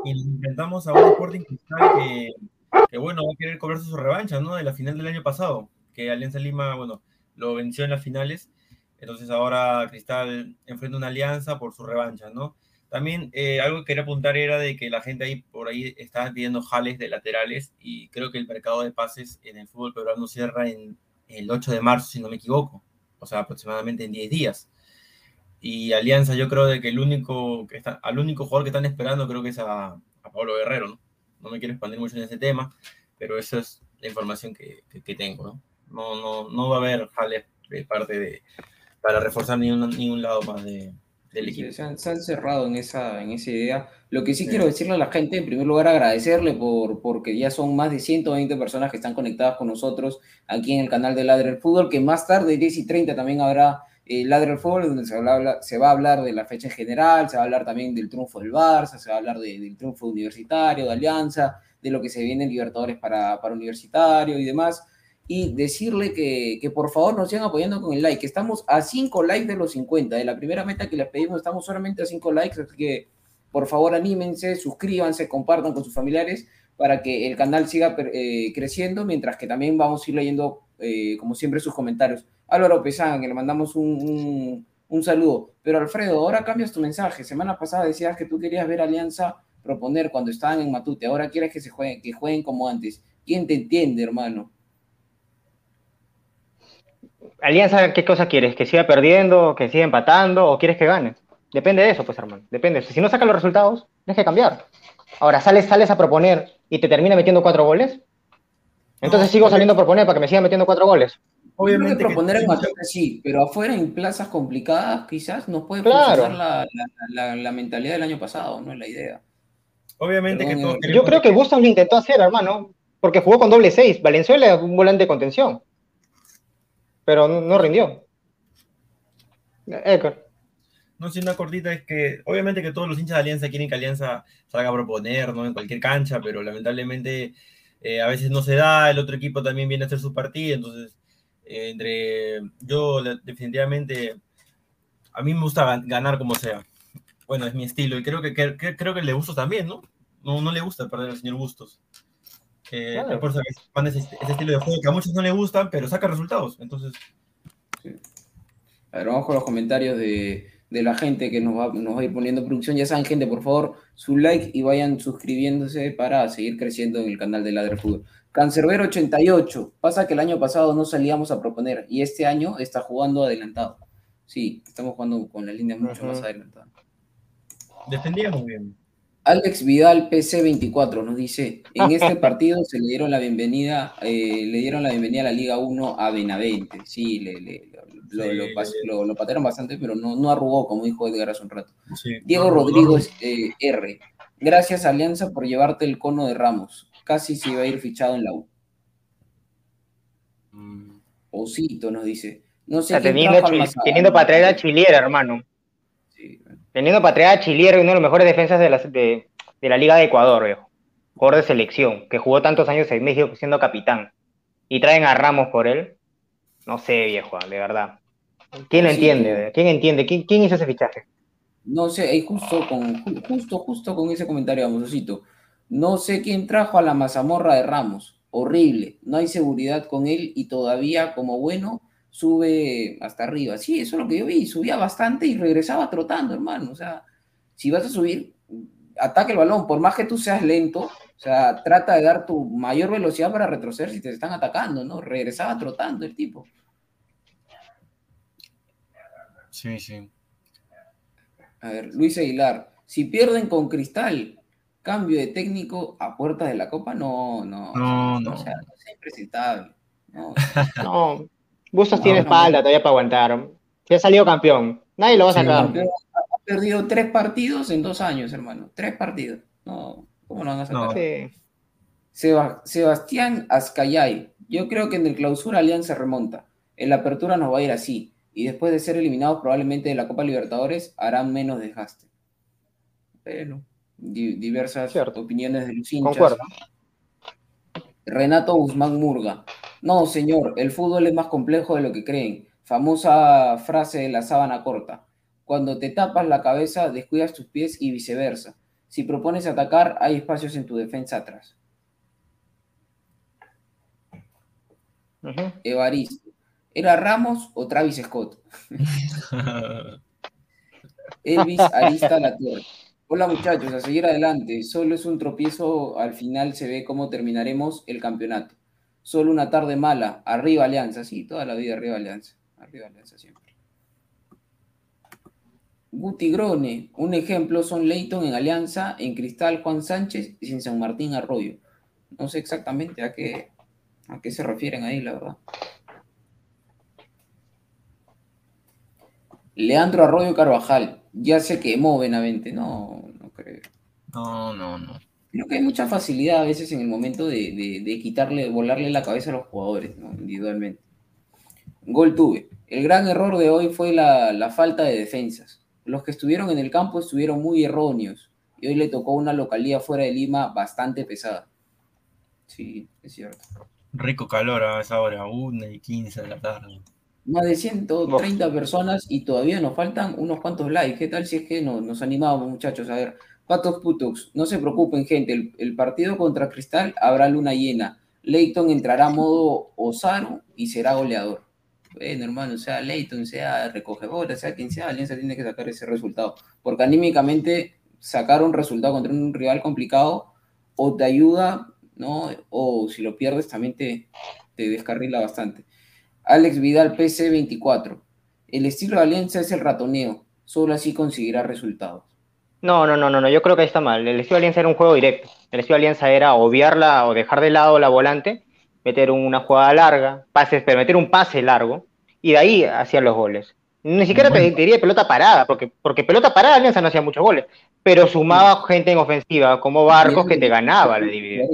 Y nos enfrentamos a un Sporting Cristal que, bueno, va a querer cobrarse su revancha, ¿no? De la final del año pasado, que Alianza Lima, bueno, lo venció en las finales entonces ahora Cristal enfrenta una alianza por su revancha, ¿no? También eh, algo que quería apuntar era de que la gente ahí por ahí está pidiendo jales de laterales y creo que el mercado de pases en el fútbol peruano cierra en el 8 de marzo, si no me equivoco, o sea, aproximadamente en 10 días. Y Alianza, yo creo de que el único que está, al único jugador que están esperando creo que es a, a Pablo Guerrero, ¿no? No me quiero expandir mucho en ese tema, pero esa es la información que, que, tengo, ¿no? No, no, no va a haber jales de parte de, para reforzar ni un, lado más de, del equipo. Se han, cerrado en esa, en esa idea. Lo que sí, quiero decirle a la gente, en primer lugar, agradecerle por porque ya son más de 120 personas que están conectadas con nosotros aquí en el canal de Ladre el Fútbol, que más tarde, 10 y 30, también habrá eh, Ladre el Fútbol, donde se, se, va a hablar de la fecha en general, se va a hablar también del triunfo del Barça, se va a hablar del triunfo universitario, de Alianza, de lo que se viene en Libertadores para, para Universitario y demás y decirle que, que, por favor nos sigan apoyando con el like. Estamos a 5 likes de los 50. De la primera meta que les pedimos, estamos solamente a 5 likes. Así que por favor anímense, suscríbanse, compartan con sus familiares para que el canal siga eh, creciendo, mientras que también vamos a ir leyendo, eh, como siempre, sus comentarios. Álvaro Pesán, que le mandamos un, un, un, saludo. Pero Alfredo, ahora cambias tu mensaje. Semana pasada decías que tú querías ver Alianza proponer cuando estaban en Matute. Ahora quieres que se jueguen, que jueguen como antes. ¿Quién te entiende, hermano? Alianza, ¿qué cosa quieres? ¿Que siga perdiendo, que siga empatando o quieres que gane? Depende de eso, pues, hermano. Depende. Si no saca los resultados, tienes que cambiar. Ahora, sales, sales a proponer y te termina metiendo cuatro goles. Entonces sigo saliendo a proponer para que me siga metiendo cuatro goles. Obviamente proponer en sí, pero afuera en plazas complicadas quizás nos puede funcionar la, la, mentalidad del año pasado, no es la idea. Obviamente que todos Yo creo que Bustos lo intentó hacer, hermano, porque jugó con doble seis. Valenzuela un volante de contención pero no, rindió. Edgar. No, si una cortita es que obviamente que todos los hinchas de Alianza quieren que Alianza salga a proponer, ¿no? En cualquier cancha, pero lamentablemente eh, a veces no se da, el otro equipo también viene a hacer su partido, entonces eh, entre yo definitivamente a mí me gusta ganar como sea. Bueno, es mi estilo y creo que, creo que le gusta también, ¿no? ¿no? No le gusta perder al señor Bustos que por ese, estilo de juego que a muchos no les gustan, pero saca resultados. Entonces. A ver, vamos con los comentarios de, de la gente que nos va, nos va, a ir poniendo producción. Ya saben, gente, por favor, su like y vayan suscribiéndose para seguir creciendo en el canal de Ladre Fútbol. Cancerbero 88. Pasa que el año pasado no salíamos a proponer y este año está jugando adelantado. Sí, estamos jugando con las líneas mucho más adelantadas. Defendíamos bien. Alex Vidal PC24 nos dice, en este partido se le dieron la bienvenida, eh, le dieron la bienvenida a la Liga 1 a Benavente. Sí, le, lo, patearon bastante, pero no, no arrugó, como dijo Edgar hace un rato. Diego Rodríguez eh, R. Gracias Alianza por llevarte el cono de Ramos. Casi se iba a ir fichado en la U. Mm. Osito nos dice. No sé teniendo, para traer a Chiliera, hermano. Teniendo para a Chilier, uno de los mejores defensas de la, de, la Liga de Ecuador, viejo. Jugador de selección, que jugó tantos años en México siendo capitán. Y traen a Ramos por él. No sé, viejo, de verdad. ¿Quién lo entiende? ¿Quién entiende? ¿Quién, ¿Quién, hizo ese fichaje? No sé, justo con, justo, justo con ese comentario, Osito. No sé quién trajo a la mazamorra de Ramos. Horrible. No hay seguridad con él y todavía como bueno sube hasta arriba. Sí, eso es lo que yo vi, subía bastante y regresaba trotando, hermano. O sea, si vas a subir, ataque el balón, por más que tú seas lento, o sea, trata de dar tu mayor velocidad para retroceder si te están atacando, ¿no? Regresaba trotando el tipo. Sí, sí. A ver, Luis Aguilar, si pierden con Cristal, cambio de técnico a puertas de la Copa, no, no. No, no. O sea, no es impresentable. No. no. Bustos tiene espalda todavía para aguantar. Se ha salido campeón. Nadie lo va a sacar. ha perdido tres partidos en dos años, hermano. Tres partidos. No, ¿cómo lo van a sacar? Sebastián Azcayay. Yo creo que en el clausura Alianza remonta. En la apertura nos va a ir así. Y después de ser eliminados probablemente de la Copa Libertadores, harán menos desgaste. Bueno, diversas opiniones de los hinchas. Renato Guzmán Murga. No, señor, el fútbol es más complejo de lo que creen. Famosa frase de la sábana corta. Cuando te tapas la cabeza, descuidas tus pies y viceversa. Si propones atacar, hay espacios en tu defensa atrás. Evaristo. ¿Era Ramos o Travis Scott? Elvis Arista La Hola muchachos, a seguir adelante. Solo es un tropiezo, al final se ve cómo terminaremos el campeonato. Solo una tarde mala. Arriba Alianza, sí, toda la vida arriba Alianza. Arriba Alianza siempre. Guti Grone, un ejemplo son Leighton en Alianza, en Cristal Juan Sánchez y en San Martín Arroyo. No sé exactamente a qué, a qué se refieren ahí, la verdad. Leandro Arroyo Carvajal, ya se quemó Benavente. No, no creo. No, no, no. Creo que hay mucha facilidad a veces en el momento de, quitarle, volarle la cabeza a los jugadores, individualmente. Gol tuve. El gran error de hoy fue la, falta de defensas. Los que estuvieron en el campo estuvieron muy erróneos y hoy le tocó una localidad fuera de Lima bastante pesada. Sí, es cierto. Rico calor a esa hora, 1 y 15 de la tarde más de 130 personas y todavía nos faltan unos cuantos likes. ¿Qué tal si es que nos animamos, muchachos? A ver, Patos Putox, no se preocupen, gente. El, partido contra Cristal habrá luna llena. Leighton entrará a modo Osaru y será goleador. Bueno, hermano, sea Leighton, sea recogedora, sea quien sea, Alianza tiene que sacar ese resultado. Porque anímicamente sacar un resultado contra un rival complicado o te ayuda, ¿no? O si lo pierdes también te, te descarrila bastante. Alex Vidal PC24. El estilo de Alianza es el ratoneo. Solo así conseguirá resultados. No, no, no, no, no. Yo creo que ahí está mal. El estilo de Alianza era un juego directo. El estilo de Alianza era obviarla o dejar de lado la volante, meter una jugada larga, pases, pero meter un pase largo, y de ahí hacían los goles. Ni siquiera te diría pelota parada, porque, porque pelota parada Alianza no hacía muchos goles, pero sumaba gente en ofensiva, como Barcos, que te ganaba la división.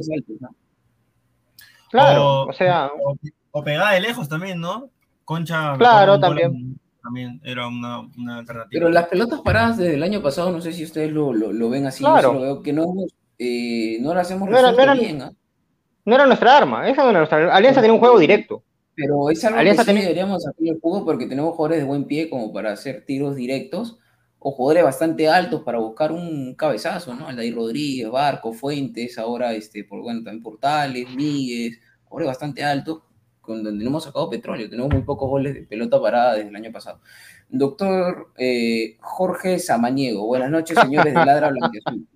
Claro, o sea. O pegada de lejos también, ¿no? Concha. Claro, también. También era una, alternativa. Pero las pelotas paradas desde el año pasado, no sé si ustedes lo, ven así, claro. lo veo que no, eh, no las hacemos no era, bien. ¿ah? No era nuestra arma, esa no era nuestra Alianza tiene un juego directo. Pero es algo Alianza que sí deberíamos hacer el juego porque tenemos jugadores de buen pie como para hacer tiros directos o jugadores bastante altos para buscar un cabezazo, ¿no? Aldair Rodríguez, Barco, Fuentes, ahora este, por, bueno, también Portales, Míguez, jugadores bastante altos con donde no hemos sacado petróleo. Tenemos muy pocos goles de pelota parada desde el año pasado. Doctor eh, Jorge Samaniego, buenas noches, señores de Ladra Blanqueazul.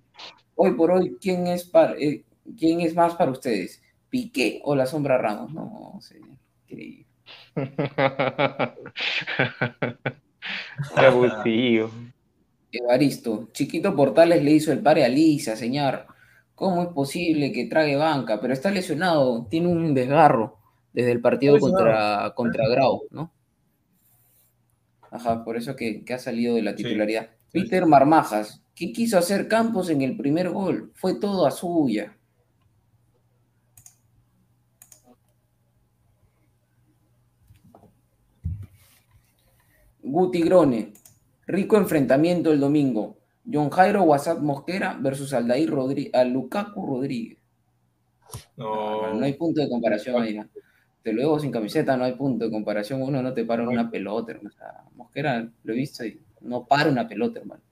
Hoy por hoy, ¿quién es, para, eh, ¿quién es más para ustedes? ¿Piqué o la sombra Ramos? No, señor, increíble. Abusivo. Evaristo, Chiquito Portales le hizo el pare a Lisa, señor. ¿Cómo es posible que trague banca? Pero está lesionado, tiene un desgarro desde el partido contra, contra Grau, ¿no? Ajá, por eso que, ha salido de la titularidad. Peter Marmajas, ¿qué quiso hacer Campos en el primer gol? Fue todo a suya. Guti Grone, rico enfrentamiento el domingo. John Jairo WhatsApp Mosquera versus Aldair Rodríguez, a Lukaku Rodríguez. No, no, hay punto de comparación ahí. ¿no? Luego sin camiseta no hay punto de comparación. Uno no te para una pelota, hermano. O sea, Mosquera lo he visto y no para una pelota, hermano.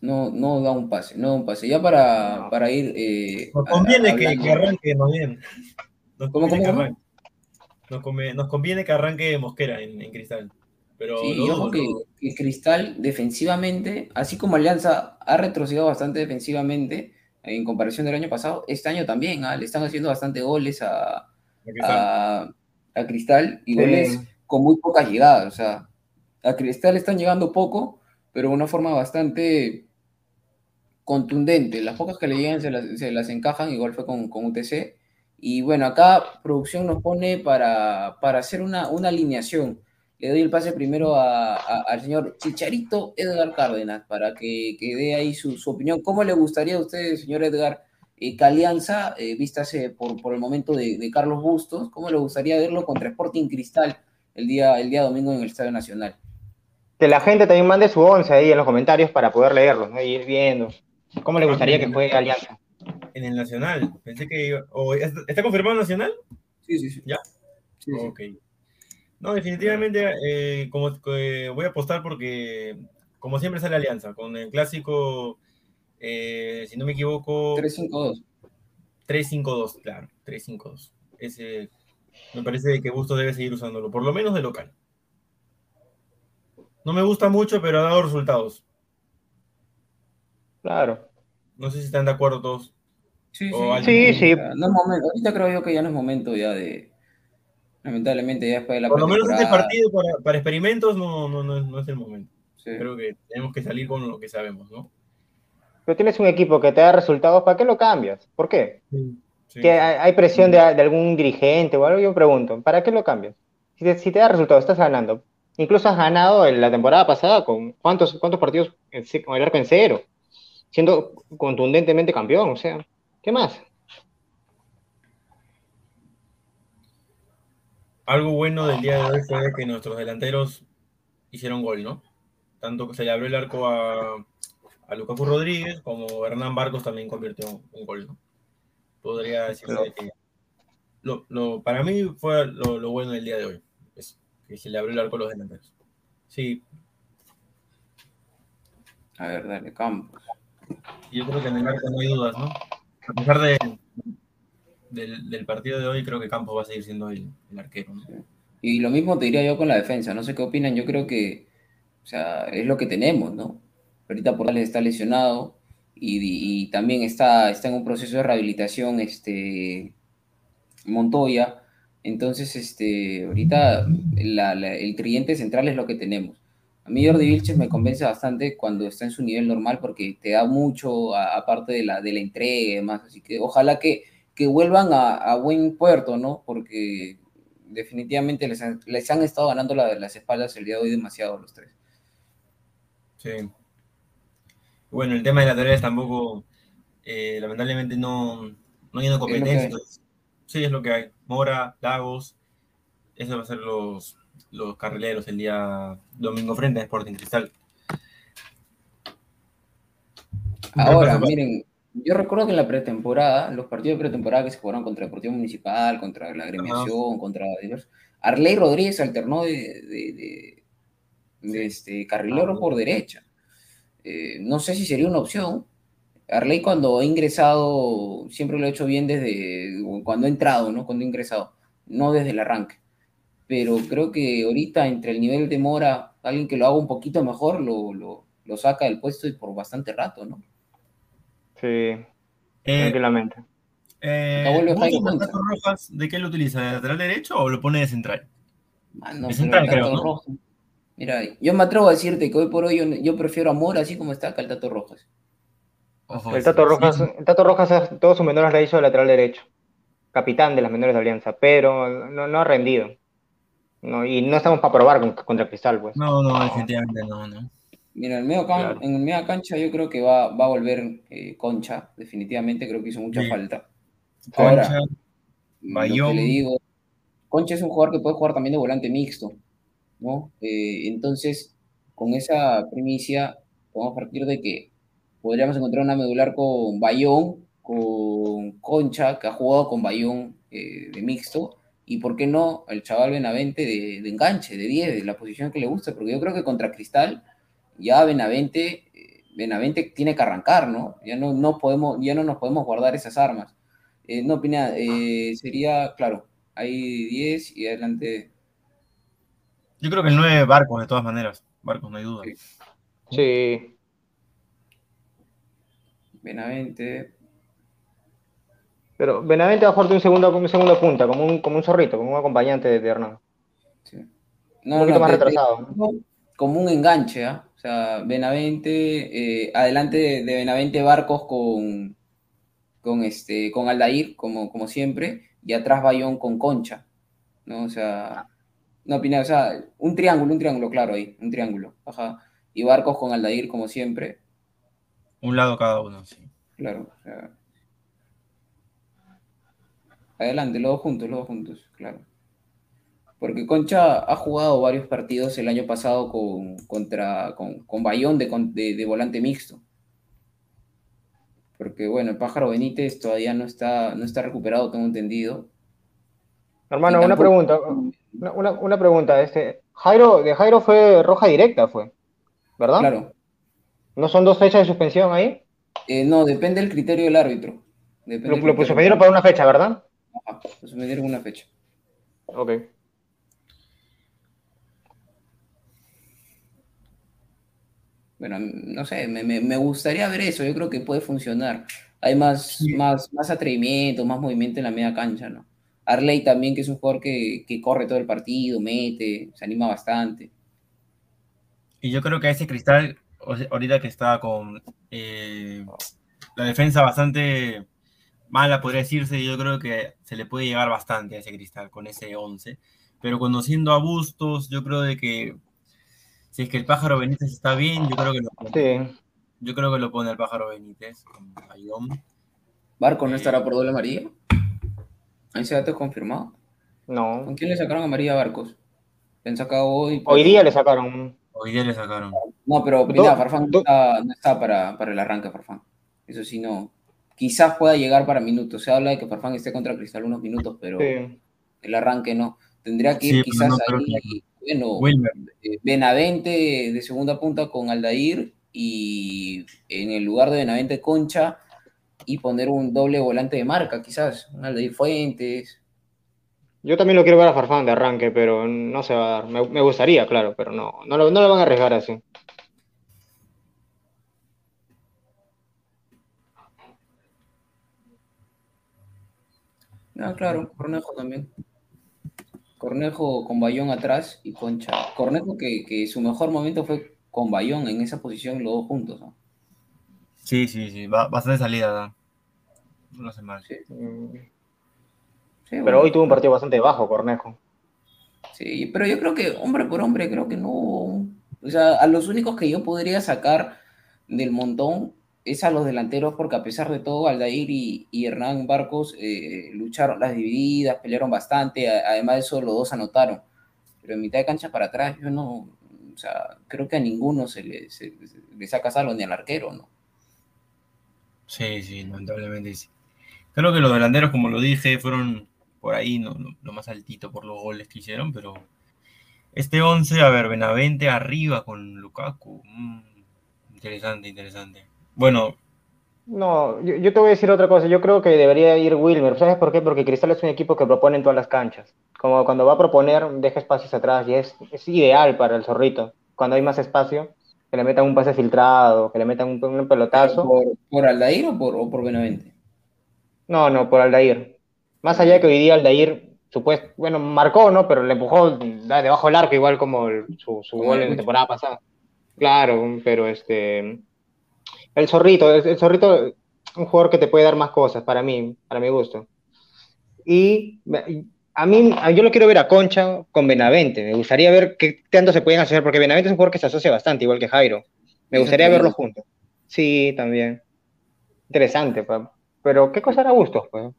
No, no da un pase, no da un pase. Ya para, para ir. Eh, nos conviene que, arranque más bien. Nos ¿Cómo, conviene, cómo, que arranque. Nos, conviene que arranque Mosquera en, Cristal. Pero sí, yo que, que, Cristal defensivamente, así como Alianza ha retrocedido bastante defensivamente, en comparación del año pasado. Este año también, ¿ah? le están haciendo bastante goles a, a, Cristal y goles con muy pocas llegadas. O sea, a Cristal están llegando poco, pero de una forma bastante contundente. Las pocas que le llegan se las, se las encajan, igual fue con, con, UTC. Y bueno, acá producción nos pone para, para hacer una, una alineación. Le doy el pase primero al señor Chicharito Edgar Cárdenas para que, que dé ahí su, opinión. ¿Cómo le gustaría a usted, señor Edgar, eh, que Alianza, eh, vístase por, por el momento de, Carlos Bustos, cómo le gustaría verlo contra Sporting Cristal el día, el día domingo en el Estadio Nacional? Que la gente también mande su once ahí en los comentarios para poder leerlos, ¿no? y ir viendo. ¿Cómo le gustaría que juegue Alianza? En el Nacional. Pensé que. ¿Está confirmado Nacional? Sí, sí, sí. ¿Ya? Sí, ok. No, definitivamente, eh, como voy a apostar porque, como siempre, sale Alianza. Con el clásico, eh, si no me equivoco. 3-5-2. 3-5-2, claro. 3-5-2. Ese. Me parece que Busto debe seguir usándolo, por lo menos de local. No me gusta mucho, pero ha dado resultados. Claro. No sé si están de acuerdo todos. Sí, sí. sí, No es momento. Ahorita creo yo que ya no es momento ya de, Lamentablemente ya después de la Por lo menos este partido para, experimentos no, no, no, es el momento. Creo que tenemos que salir con lo que sabemos, ¿no? Pero tienes un equipo que te da resultados, ¿para qué lo cambias? ¿Por qué? ¿Que hay presión de, algún dirigente o algo? Yo pregunto, ¿para qué lo cambias? Si te, si te da resultados, estás ganando. Incluso has ganado en la temporada pasada con cuántos, cuántos partidos con el arco en cero, siendo contundentemente campeón, o sea, ¿qué más? Algo bueno del día de hoy fue que nuestros delanteros hicieron gol, ¿no? Tanto que se le abrió el arco a, a Lukaku Rodríguez como Hernán Barcos también convirtió un gol, ¿no? Podría decirse que lo, para mí fue lo, bueno del día de hoy, que se le abrió el arco a los delanteros. Sí. A ver, dale, Campos. Yo creo que en el arco no hay dudas, ¿no? A pesar de, del, partido de hoy, creo que Campos va a seguir siendo el, arquero. Y lo mismo te diría yo con la defensa. No sé qué opinan. Yo creo que o sea, es lo que tenemos, ¿no? Ahorita Portales está lesionado y, también está, está en un proceso de rehabilitación este, Montoya. Entonces, este, ahorita el cliente central es lo que tenemos. A mí Jordi Vilches me convence bastante cuando está en su nivel normal porque te da mucho, aparte de la, de la entrega y demás. Así que ojalá que que vuelvan a, buen puerto, ¿no? Porque definitivamente les han, les han estado ganando la, las espaldas el día de hoy demasiado los tres. Sí. Bueno, el tema de laterales tampoco, eh, lamentablemente no, no hay una competencia. Sí, es lo que hay. Mora, Lagos, eso va a ser los, los carrileros el día domingo frente a Sporting Cristal. Ahora, miren, yo recuerdo que en la pretemporada, los partidos de pretemporada que se jugaron contra Deportivo Municipal, contra la agremiación, contra Arley Rodríguez alternó de, de, este, carrilero por derecha. Eh, no sé si sería una opción. Arley cuando ha ingresado, siempre lo ha hecho bien desde cuando ha entrado, ¿no? Cuando ha ingresado, no desde el arranque. Pero creo que ahorita entre el nivel de Mora, alguien que lo haga un poquito mejor, lo, lo, lo saca del puesto y por bastante rato, ¿no? Sí, eh, tranquilamente. Eh, Rojas, ¿De qué lo utiliza? ¿De lateral derecho o lo pone de central? de central, creo, ¿no? Mira, yo me atrevo a decirte que hoy por hoy yo, prefiero amor así como está que el Tato Rojas. el, Tato Rojas el Tato Rojas, todos sus menores la hizo de lateral derecho. Capitán de las menores de Alianza, pero no, ha rendido. No, y no estamos para probar contra Cristal, pues. No, no, definitivamente no, no. Mira, en el medio, en el medio cancha yo creo que va, va a volver eh, Concha, definitivamente, creo que hizo mucha falta. Concha, Ahora, le digo, Concha es un jugador que puede jugar también de volante mixto, ¿no? Eh, entonces, con esa primicia, podemos partir de que podríamos encontrar una medular con Bayón, con Concha, que ha jugado con Bayón eh, de mixto, y por qué no el chaval Benavente de, de enganche, de 10, de la posición que le gusta, porque yo creo que contra Cristal ya Benavente, eh, Benavente tiene que arrancar, ¿no? Ya no, no, podemos, ya no nos podemos guardar esas armas. Eh, no, opina, eh, sería, claro, hay 10 y adelante. Yo creo que el 9 Barcos, de todas maneras. Barcos, no hay duda. Sí. Benavente. Pero Benavente va a jugar de un segundo, un segundo punta, como un, como un zorrito, como un acompañante de Hernán. Sí. un poquito más retrasado. como un enganche, ¿ah? O sea, Benavente, eh, adelante de, Benavente Barcos con, con, este, con Aldair, como, como siempre, y atrás Bayón con Concha, ¿no? O sea, No, Pineda, o sea, un triángulo, un triángulo, claro, ahí, un triángulo. Ajá. Y Barcos con Aldair, como siempre. Un lado cada uno, sí. Claro. O sea. Adelante, los dos juntos, los dos juntos, claro. Porque Concha ha jugado varios partidos el año pasado con, contra, con, con Bayón de, de, de volante mixto porque bueno, el pájaro Benítez todavía no está, no está recuperado, tengo entendido. Hermano, una pregunta, una, una, pregunta, este, Jairo, de Jairo fue roja directa, fue, ¿verdad? Claro. ¿No son dos fechas de suspensión ahí? Eh, no, depende del criterio del árbitro. lo, lo suspendieron para una fecha, ¿verdad? Ajá, lo suspendieron una fecha. Ok. Bueno, no sé, me, me, gustaría ver eso, yo creo que puede funcionar. Hay más, más, más atrevimiento, más movimiento en la media cancha, ¿no? Arley también, que es un jugador que, que, corre todo el partido, mete, se anima bastante. Y yo creo que a ese cristal, ahorita que está con eh, la defensa bastante mala, podría decirse, yo creo que se le puede llegar bastante a ese cristal con ese 11. Pero conociendo a Bustos, yo creo de que si es que el pájaro Benítez está bien, yo creo que lo pone. Sí. Yo creo que lo pone el pájaro Benítez con ¿Barco no estará por doble amarilla? ¿Ahí se dato confirmado? No. ¿Con quién le sacaron amarilla a Barcos? ¿Le han sacado hoy? Hoy día le sacaron. Hoy día le sacaron. No, pero mira, Farfán no está, para, para, el arranque, Farfán. Eso sí, no. Quizás pueda llegar para minutos. Se habla de que Farfán esté contra Cristal unos minutos, pero el arranque no. Tendría que ir quizás ahí bueno, eh, Benavente de segunda punta con Aldair y en el lugar de Benavente Concha y poner un doble volante de marca, quizás, un Aldair Fuentes. Yo también lo quiero ver a Farfán de arranque, pero no se va a dar. Me, gustaría, claro, pero no, no lo, van a arriesgar así. No, claro, Cornejo también. Cornejo con Bayón atrás y Concha. Cornejo que, que, su mejor momento fue con Bayón en esa posición, los dos juntos. ¿no? Sí, sí, sí, bastante salida. ¿no? No sé mal. Sí. pero hoy tuvo un partido bastante bajo, Cornejo. Sí, pero yo creo que hombre por hombre, creo que no. O sea, a los únicos que yo podría sacar del montón es a los delanteros porque a pesar de todo, Aldair y, Hernán Barcos eh, lucharon las divididas, pelearon bastante, además de eso los dos anotaron. Pero en mitad de cancha para atrás, yo no, o sea, creo que a ninguno se le, saca salvo, ni al arquero, ¿no? Sí, sí, lamentablemente sí. Creo que los delanteros, como lo dije, fueron por ahí no, lo más altito por los goles que hicieron, pero este 11, a ver, Benavente arriba con Lukaku. Mm, interesante, interesante. Bueno. No, yo, te voy a decir otra cosa. Yo creo que debería ir Wilmer. ¿Sabes por qué? Porque Cristal es un equipo que propone en todas las canchas. Como cuando va a proponer, deja espacios atrás y es, es ideal para el zorrito. Cuando hay más espacio, que le metan un pase filtrado, que le metan un, pelotazo. ¿Por, ¿Por, Aldair o por, o por Benavente? No, no, por Aldair. Más allá de que hoy día Aldair, supuesto, bueno, marcó, ¿no? Pero le empujó debajo del arco, igual como su, su gol en la temporada pasada. Claro, pero este el zorrito, el, zorrito, un jugador que te puede dar más cosas para mí, para mi gusto. Y a mí, yo lo quiero ver a Concha con Benavente. Me gustaría ver qué tanto se pueden hacer, porque Benavente es un jugador que se asocia bastante, igual que Jairo. Me gustaría verlos juntos. Sí, también. Interesante, pero ¿qué cosa era gusto? Pues?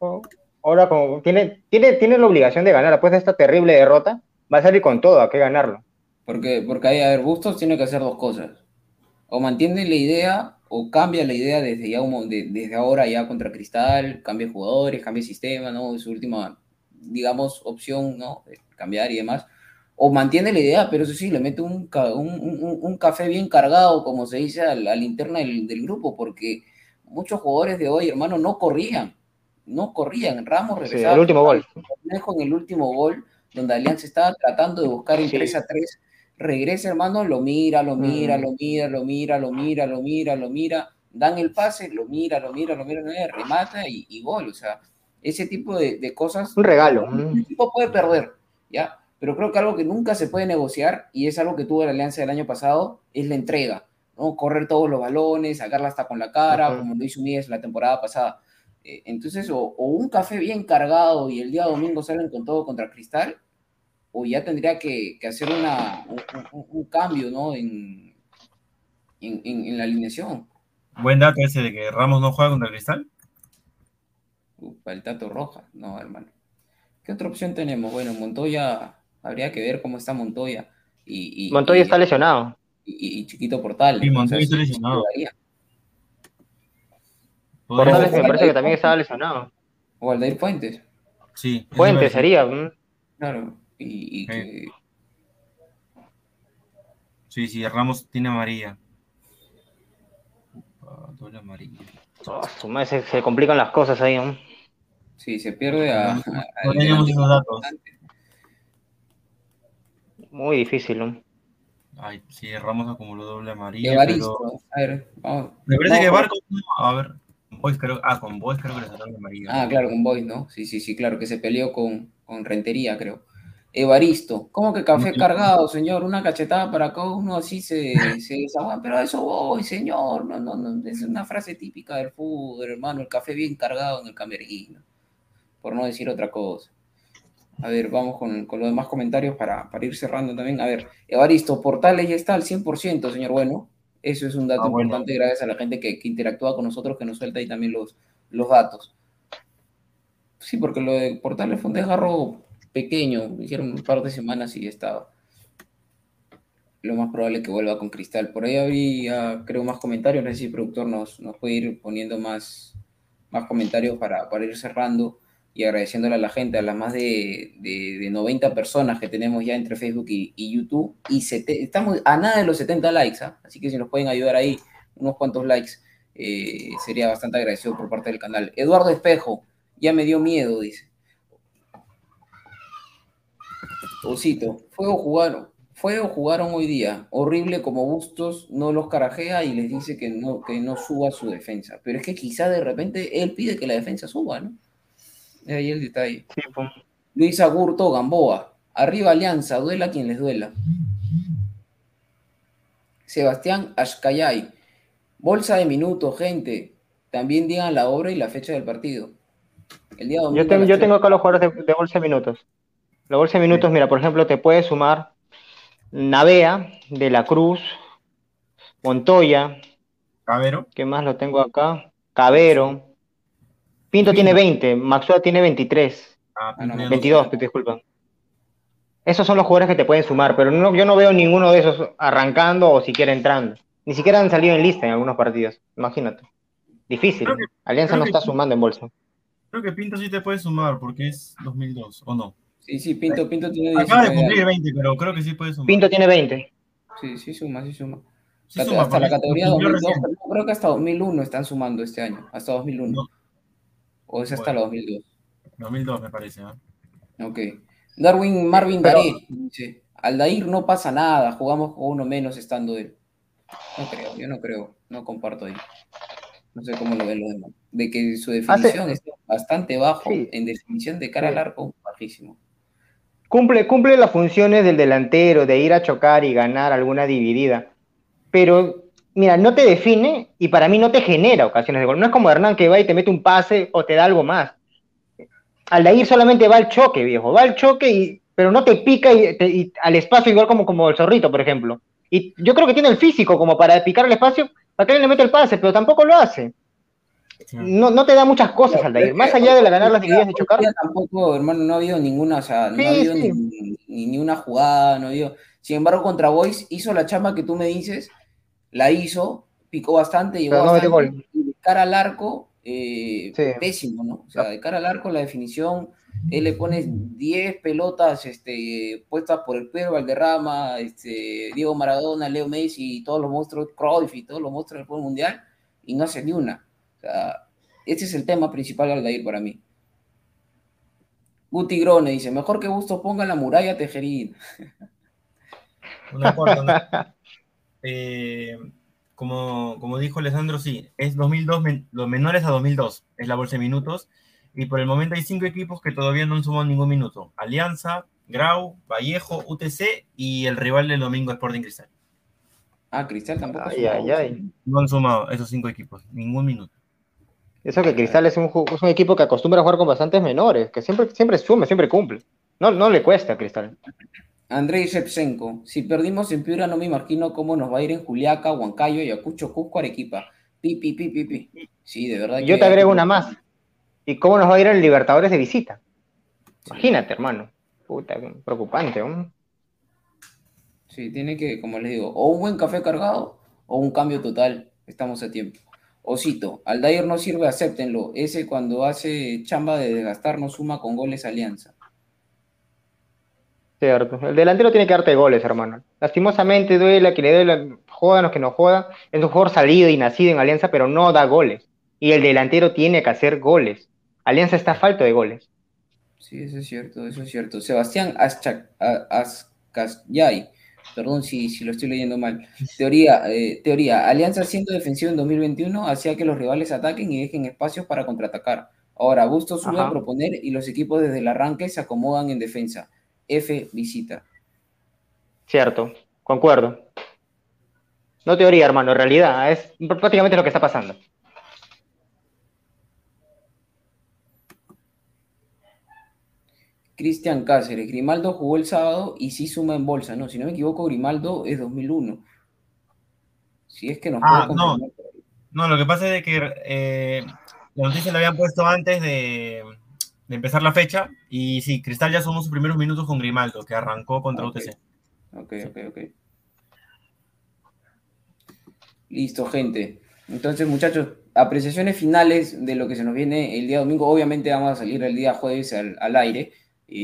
Ahora, como tiene, tiene, tiene la obligación de ganar, después de esta terrible derrota, va a salir con todo, a qué ganarlo. Porque, porque hay, a ver, Bustos tiene que hacer dos cosas. O mantiene la idea o cambia la idea desde, ya desde ahora ya contra Cristal, cambia jugadores, cambia sistema, ¿no? Su última, digamos, opción, ¿no? Cambiar y demás. O mantiene la idea, pero eso sí, le mete un, un, un café bien cargado, como se dice, a la, linterna del, del, grupo, porque muchos jugadores de hoy, hermano, no corrían, no corrían. Ramos regresaba. el último gol. En el último gol, donde Alianza estaba tratando de buscar el 3 a 3 regresa, hermano, lo mira, lo mira, lo mira, lo mira, lo mira, lo mira, lo mira, dan el pase, lo mira, lo mira, lo mira, remata y, gol. O sea, ese tipo de, cosas. Un regalo. Un equipo puede perder, ¿ya? Pero creo que algo que nunca se puede negociar, y es algo que tuvo la Alianza del año pasado, es la entrega. ¿no? Correr todos los balones, sacarla hasta con la cara, como lo hizo Mies la temporada pasada. entonces, o, un café bien cargado y el día domingo salen con todo contra Cristal, o ya tendría que, que hacer una, un, un, cambio ¿no? en, en, en, la alineación. Buen dato ese de que Ramos no juega contra Cristal. Para el Tato Roja, no, hermano. ¿Qué otra opción tenemos? Bueno, Montoya, habría que ver cómo está Montoya. Y, y Montoya está lesionado. Y, y, Chiquito Portal. Sí, Montoya está lesionado. Portales me parece que también estaba lesionado. O Aldair Fuentes. Sí. Fuentes sería. Claro. Y, y que... Sí, sí, Ramos tiene amarilla. Doble amarilla. Oh, se, se, complican las cosas ahí, ¿no? Sí, se pierde a. No, no tenemos esos datos. Muy difícil, ¿no? Ay, sí, Ramos acumuló doble amarilla. Evaristo, pero... a ver, vamos. Me parece que con- Barco. A ver. Boys creo, ah, con Boys creo que le sacaron amarilla. Ah, claro, con Boys, ¿no? Sí, sí, sí, claro, que se peleó con, con Rentería, creo. Evaristo, ¿cómo que café cargado, señor? Una cachetada para cada uno así se, se desahoga. Pero eso voy, señor. No, no, no, es una frase típica del fútbol, hermano. El café bien cargado en el camerino. Por no decir otra cosa. A ver, vamos con, con los demás comentarios para, para ir cerrando también. A ver, Evaristo, Portales ya está al 100%, señor Bueno. Eso es un dato Ah, bueno. importante gracias a la gente que, que interactúa con nosotros, que nos suelta ahí también los, los datos. Sí, porque lo de Portales fue un desgarro pequeño, dijeron un par de semanas y ya estaba. Lo más probable es que vuelva con Cristal. Por ahí habría, creo, más comentarios. No sé si el productor nos, nos puede ir poniendo más, más comentarios para, para ir cerrando y agradeciéndole a la gente, a las más de, de, de 90 personas que tenemos ya entre Facebook y, y YouTube. Y sete- estamos a nada de los 70 likes, ¿ah? así que si nos pueden ayudar ahí, unos cuantos likes, eh, sería bastante agradecido por parte del canal. Eduardo Espejo, ya me dio miedo, dice. Osito, fuego jugaron, fuego jugaron hoy día. Horrible como Bustos no los carajea y les dice que no, que no suba su defensa. Pero es que quizá de repente él pide que la defensa suba, ¿no? Es ahí el detalle. Sí, pues. Luis Agurto Gamboa. Arriba Alianza, duela quien les duela. Sebastián Ashkayay. Bolsa de minutos, gente. También digan la hora y la fecha del partido. El día domingo Yo, tengo, yo tengo acá los jugadores de, de bolsa de minutos. La bolsa de minutos, mira, por ejemplo, te puede sumar Navea, De la Cruz, Montoya, Cabero. ¿qué más lo tengo acá? Cabero. Pinto tiene 20, Maxua tiene 23, Ah, Ah, no, Pinto ya 22, disculpa. Esos son los jugadores que te pueden sumar, pero no, yo no veo ninguno de esos arrancando o siquiera entrando. Ni siquiera han salido en lista en algunos partidos, imagínate. Difícil. Que- Alianza no que está sumando en bolsa. Creo que Pinto sí te puede sumar porque es 2002, ¿o no? Sí, sí, Pinto, Pinto tiene Acaba de 19 cumplir años. 20, pero creo que sí puede sumar. Pinto tiene 20. Sí, sí suma, sí suma. Sí Cate- suma, hasta la categoría cumplió 2002, recién. pero no, creo que hasta 2001 están sumando este año, hasta 2001. No. O es hasta Bueno. la 2002. 2002 me parece, ¿no? Ok. Darwin Marvin Pero- Daré dice, Aldair no pasa nada, jugamos con uno menos estando él. No creo, yo no creo, no comparto ahí. No sé cómo lo ven los demás. De que su definición está bastante bajo, Sí. en definición de cara Sí. al arco, bajísimo. Cumple, cumple las funciones del delantero, de ir a chocar y ganar alguna dividida. Pero, mira, no te define y para mí no te genera ocasiones de gol. No es como Hernán que va y te mete un pase o te da algo más. Aldair solamente va al choque, viejo. Va al choque, y, pero no te pica y, te- al espacio igual como, como el zorrito, por ejemplo. Y yo creo que tiene el físico como para picar el espacio, para que le mete el pase, pero tampoco lo hace. No, no te da muchas cosas, Claro, Aldair. Más allá de la ganar las divididas de chocar. tampoco, hermano, no ha habido ninguna, o sea, no Sí, ha habido sí. ni, ni- ni una jugada, no ha habido. Sin embargo, contra Boys hizo la chamba que tú me dices, la hizo, picó bastante, llegó no bastante, y de cara al arco, eh, Sí. pésimo, ¿no? O sea, de cara al arco, la definición, él le pone 10 pelotas este, puestas por el Pedro Valderrama, este, Diego Maradona, Leo Messi, y todos los monstruos, Cruyff y todos los monstruos del fútbol mundial, y no hace ni una. Sea, ese es el tema principal de Aldair para mí. Guti Grone dice, mejor que Bustos ponga la muralla Tejerín. Una cuarta, una- Eh, como, como dijo Alessandro, sí, es 2002, men- los menores a 2002, es la bolsa de minutos. Y por el momento hay cinco equipos que todavía no han sumado ningún minuto. Alianza, Grau, Vallejo, UTC y el rival del domingo Sporting Cristal. Ah, Cristal tampoco. Ay. No han sumado esos cinco equipos, ningún minuto. Eso que Cristal es un, ju- es un equipo que acostumbra a jugar con bastantes menores, que siempre, siempre suma, siempre cumple. No, no le cuesta, Cristal. Andrei Shevchenko, si perdimos en Piura no me imagino cómo nos va a ir en Juliaca, Huancayo, Ayacucho, Cusco, Arequipa. Pi, pi, pi, pi, pi. Sí, de verdad. Yo te agrego una más. ¿Y cómo nos va a ir en Libertadores de visita? Imagínate, hermano. Puta, preocupante. ¿no? Sí, tiene que, como les digo, o un buen café cargado o un cambio total. Estamos a tiempo. Osito, Aldair no sirve, acéptenlo. Ese cuando hace chamba de desgastar no suma con goles Alianza. Cierto. El delantero tiene que darte goles, hermano. Lastimosamente duele a quien le duele, jodan los que no jodan. Es un jugador salido y nacido en Alianza, pero no da goles. Y el delantero tiene que hacer goles. Alianza está a falta de goles. Sí, eso es cierto, eso es cierto. Sebastián Ascasyay, perdón si, si lo estoy leyendo mal. Teoría, eh, teoría, Alianza siendo defensivo en 2021 hacía que los rivales ataquen y dejen espacios para contraatacar. Ahora, Gusto sube a proponer y los equipos desde el arranque se acomodan en defensa. F visita. Cierto, concuerdo. No teoría, hermano, en realidad es prácticamente lo que está pasando. Cristian Cáceres, Grimaldo jugó el sábado y sí suma en bolsa, ¿no? Si no me equivoco, Grimaldo es 2001. Si es que nos ah, no. no, lo que pasa es que eh, la noticia la habían puesto antes de, empezar la fecha y sí, Cristal ya sumó sus primeros minutos con Grimaldo, que arrancó contra UTC. Ok, ok, ok. Listo, gente. Entonces, muchachos, apreciaciones finales de lo que se nos viene el día domingo. Obviamente vamos a salir el día jueves al aire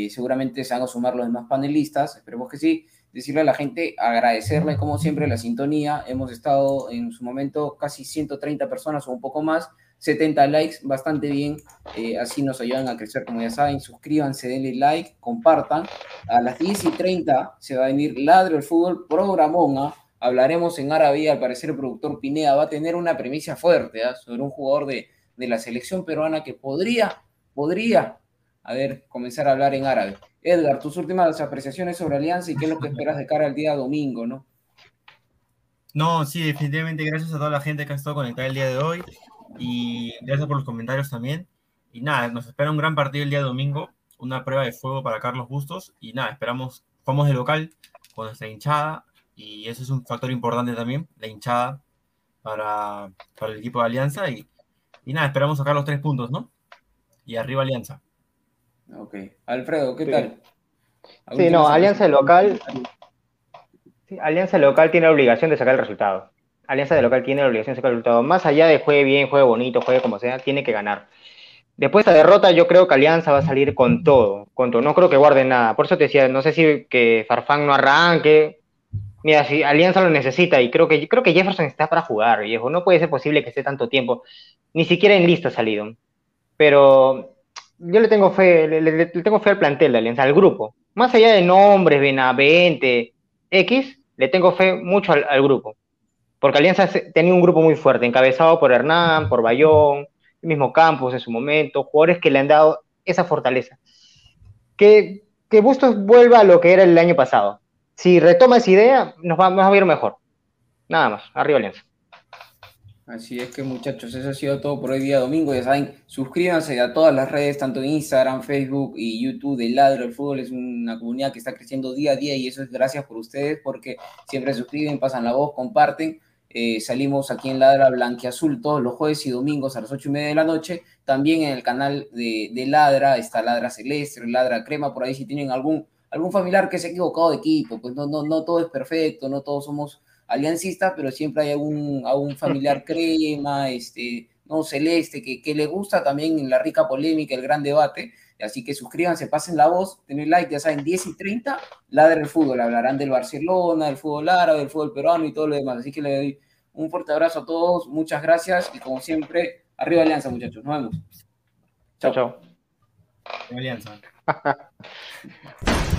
seguramente se van a sumar los demás panelistas, esperemos que sí. Decirle a la gente, agradecerle como siempre la sintonía. Hemos estado en su momento casi 130 personas o un poco más, 70 likes, bastante bien. Eh, así nos ayudan a crecer, como ya saben. Suscríbanse, denle like, compartan. A las 10 y 30 se va a venir Ladro el Fútbol Programón. ¿ah? Hablaremos en árabe. Al parecer, el productor Pineda va a tener una premisa fuerte ¿ah? sobre un jugador de, de la selección peruana que podría, podría a ver, comenzar a hablar en árabe. Edgar, tus últimas apreciaciones sobre Alianza y qué es lo que esperas de cara al día domingo, ¿no? No, sí, definitivamente gracias a toda la gente que ha estado conectada el día de hoy y gracias por los comentarios también. Y nada, nos espera un gran partido el día domingo, una prueba de fuego para Carlos Bustos y nada, esperamos, vamos de local con nuestra hinchada y eso es un factor importante también, la hinchada para, para el equipo de Alianza y, y nada, esperamos sacar los tres puntos, ¿no? Y arriba Alianza. Ok. Alfredo, ¿qué tal? Sí, no, Alianza Local. Alianza Local tiene la obligación de sacar el resultado. Alianza de Local tiene la obligación de sacar el resultado. Más allá de juegue bien, juegue bonito, juegue como sea, tiene que ganar. Después de esta derrota, yo creo que Alianza va a salir con todo, con todo. No creo que guarde nada. Por eso te decía, no sé si que Farfán no arranque. Mira, si Alianza lo necesita y creo que creo que Jefferson está para jugar, viejo. No puede ser posible que esté tanto tiempo. Ni siquiera en lista ha salido. Pero yo le tengo fe, le, tengo fe al plantel de Alianza, al grupo. Más allá de nombres, Benavente, X, le tengo fe mucho al, grupo. Porque Alianza tenía un grupo muy fuerte, encabezado por Hernán, por Bayón, el mismo Campos en su momento, jugadores que le han dado esa fortaleza. Que, que Bustos vuelva a lo que era el año pasado. Si retoma esa idea, nos va, nos va a ir mejor. Nada más, arriba Alianza. Así es que muchachos, eso ha sido todo por hoy día domingo. Ya saben, suscríbanse a todas las redes, tanto Instagram, Facebook y YouTube de Ladro del Fútbol. Es una comunidad que está creciendo día a día y eso es gracias por ustedes porque siempre suscriben, pasan la voz, comparten. Eh, salimos aquí en Ladra Blanquiazul todos los jueves y domingos a las ocho y media de la noche. También en el canal de, de Ladra está Ladra Celeste, Ladra Crema, por ahí si tienen algún, algún familiar que se ha equivocado de equipo, pues no, no, no todo es perfecto, no todos somos aliancista, pero siempre hay algún, algún familiar crema, este, no celeste, que, que, le gusta también en la rica polémica, el gran debate. Así que suscríbanse, pasen la voz, den like, ya saben, 10 y 30, ladra el fútbol, hablarán del Barcelona, del fútbol árabe, del fútbol peruano y todo lo demás. Así que le doy un fuerte abrazo a todos, muchas gracias y como siempre, arriba Alianza, muchachos. Nos vemos. Chao, chao. Alianza.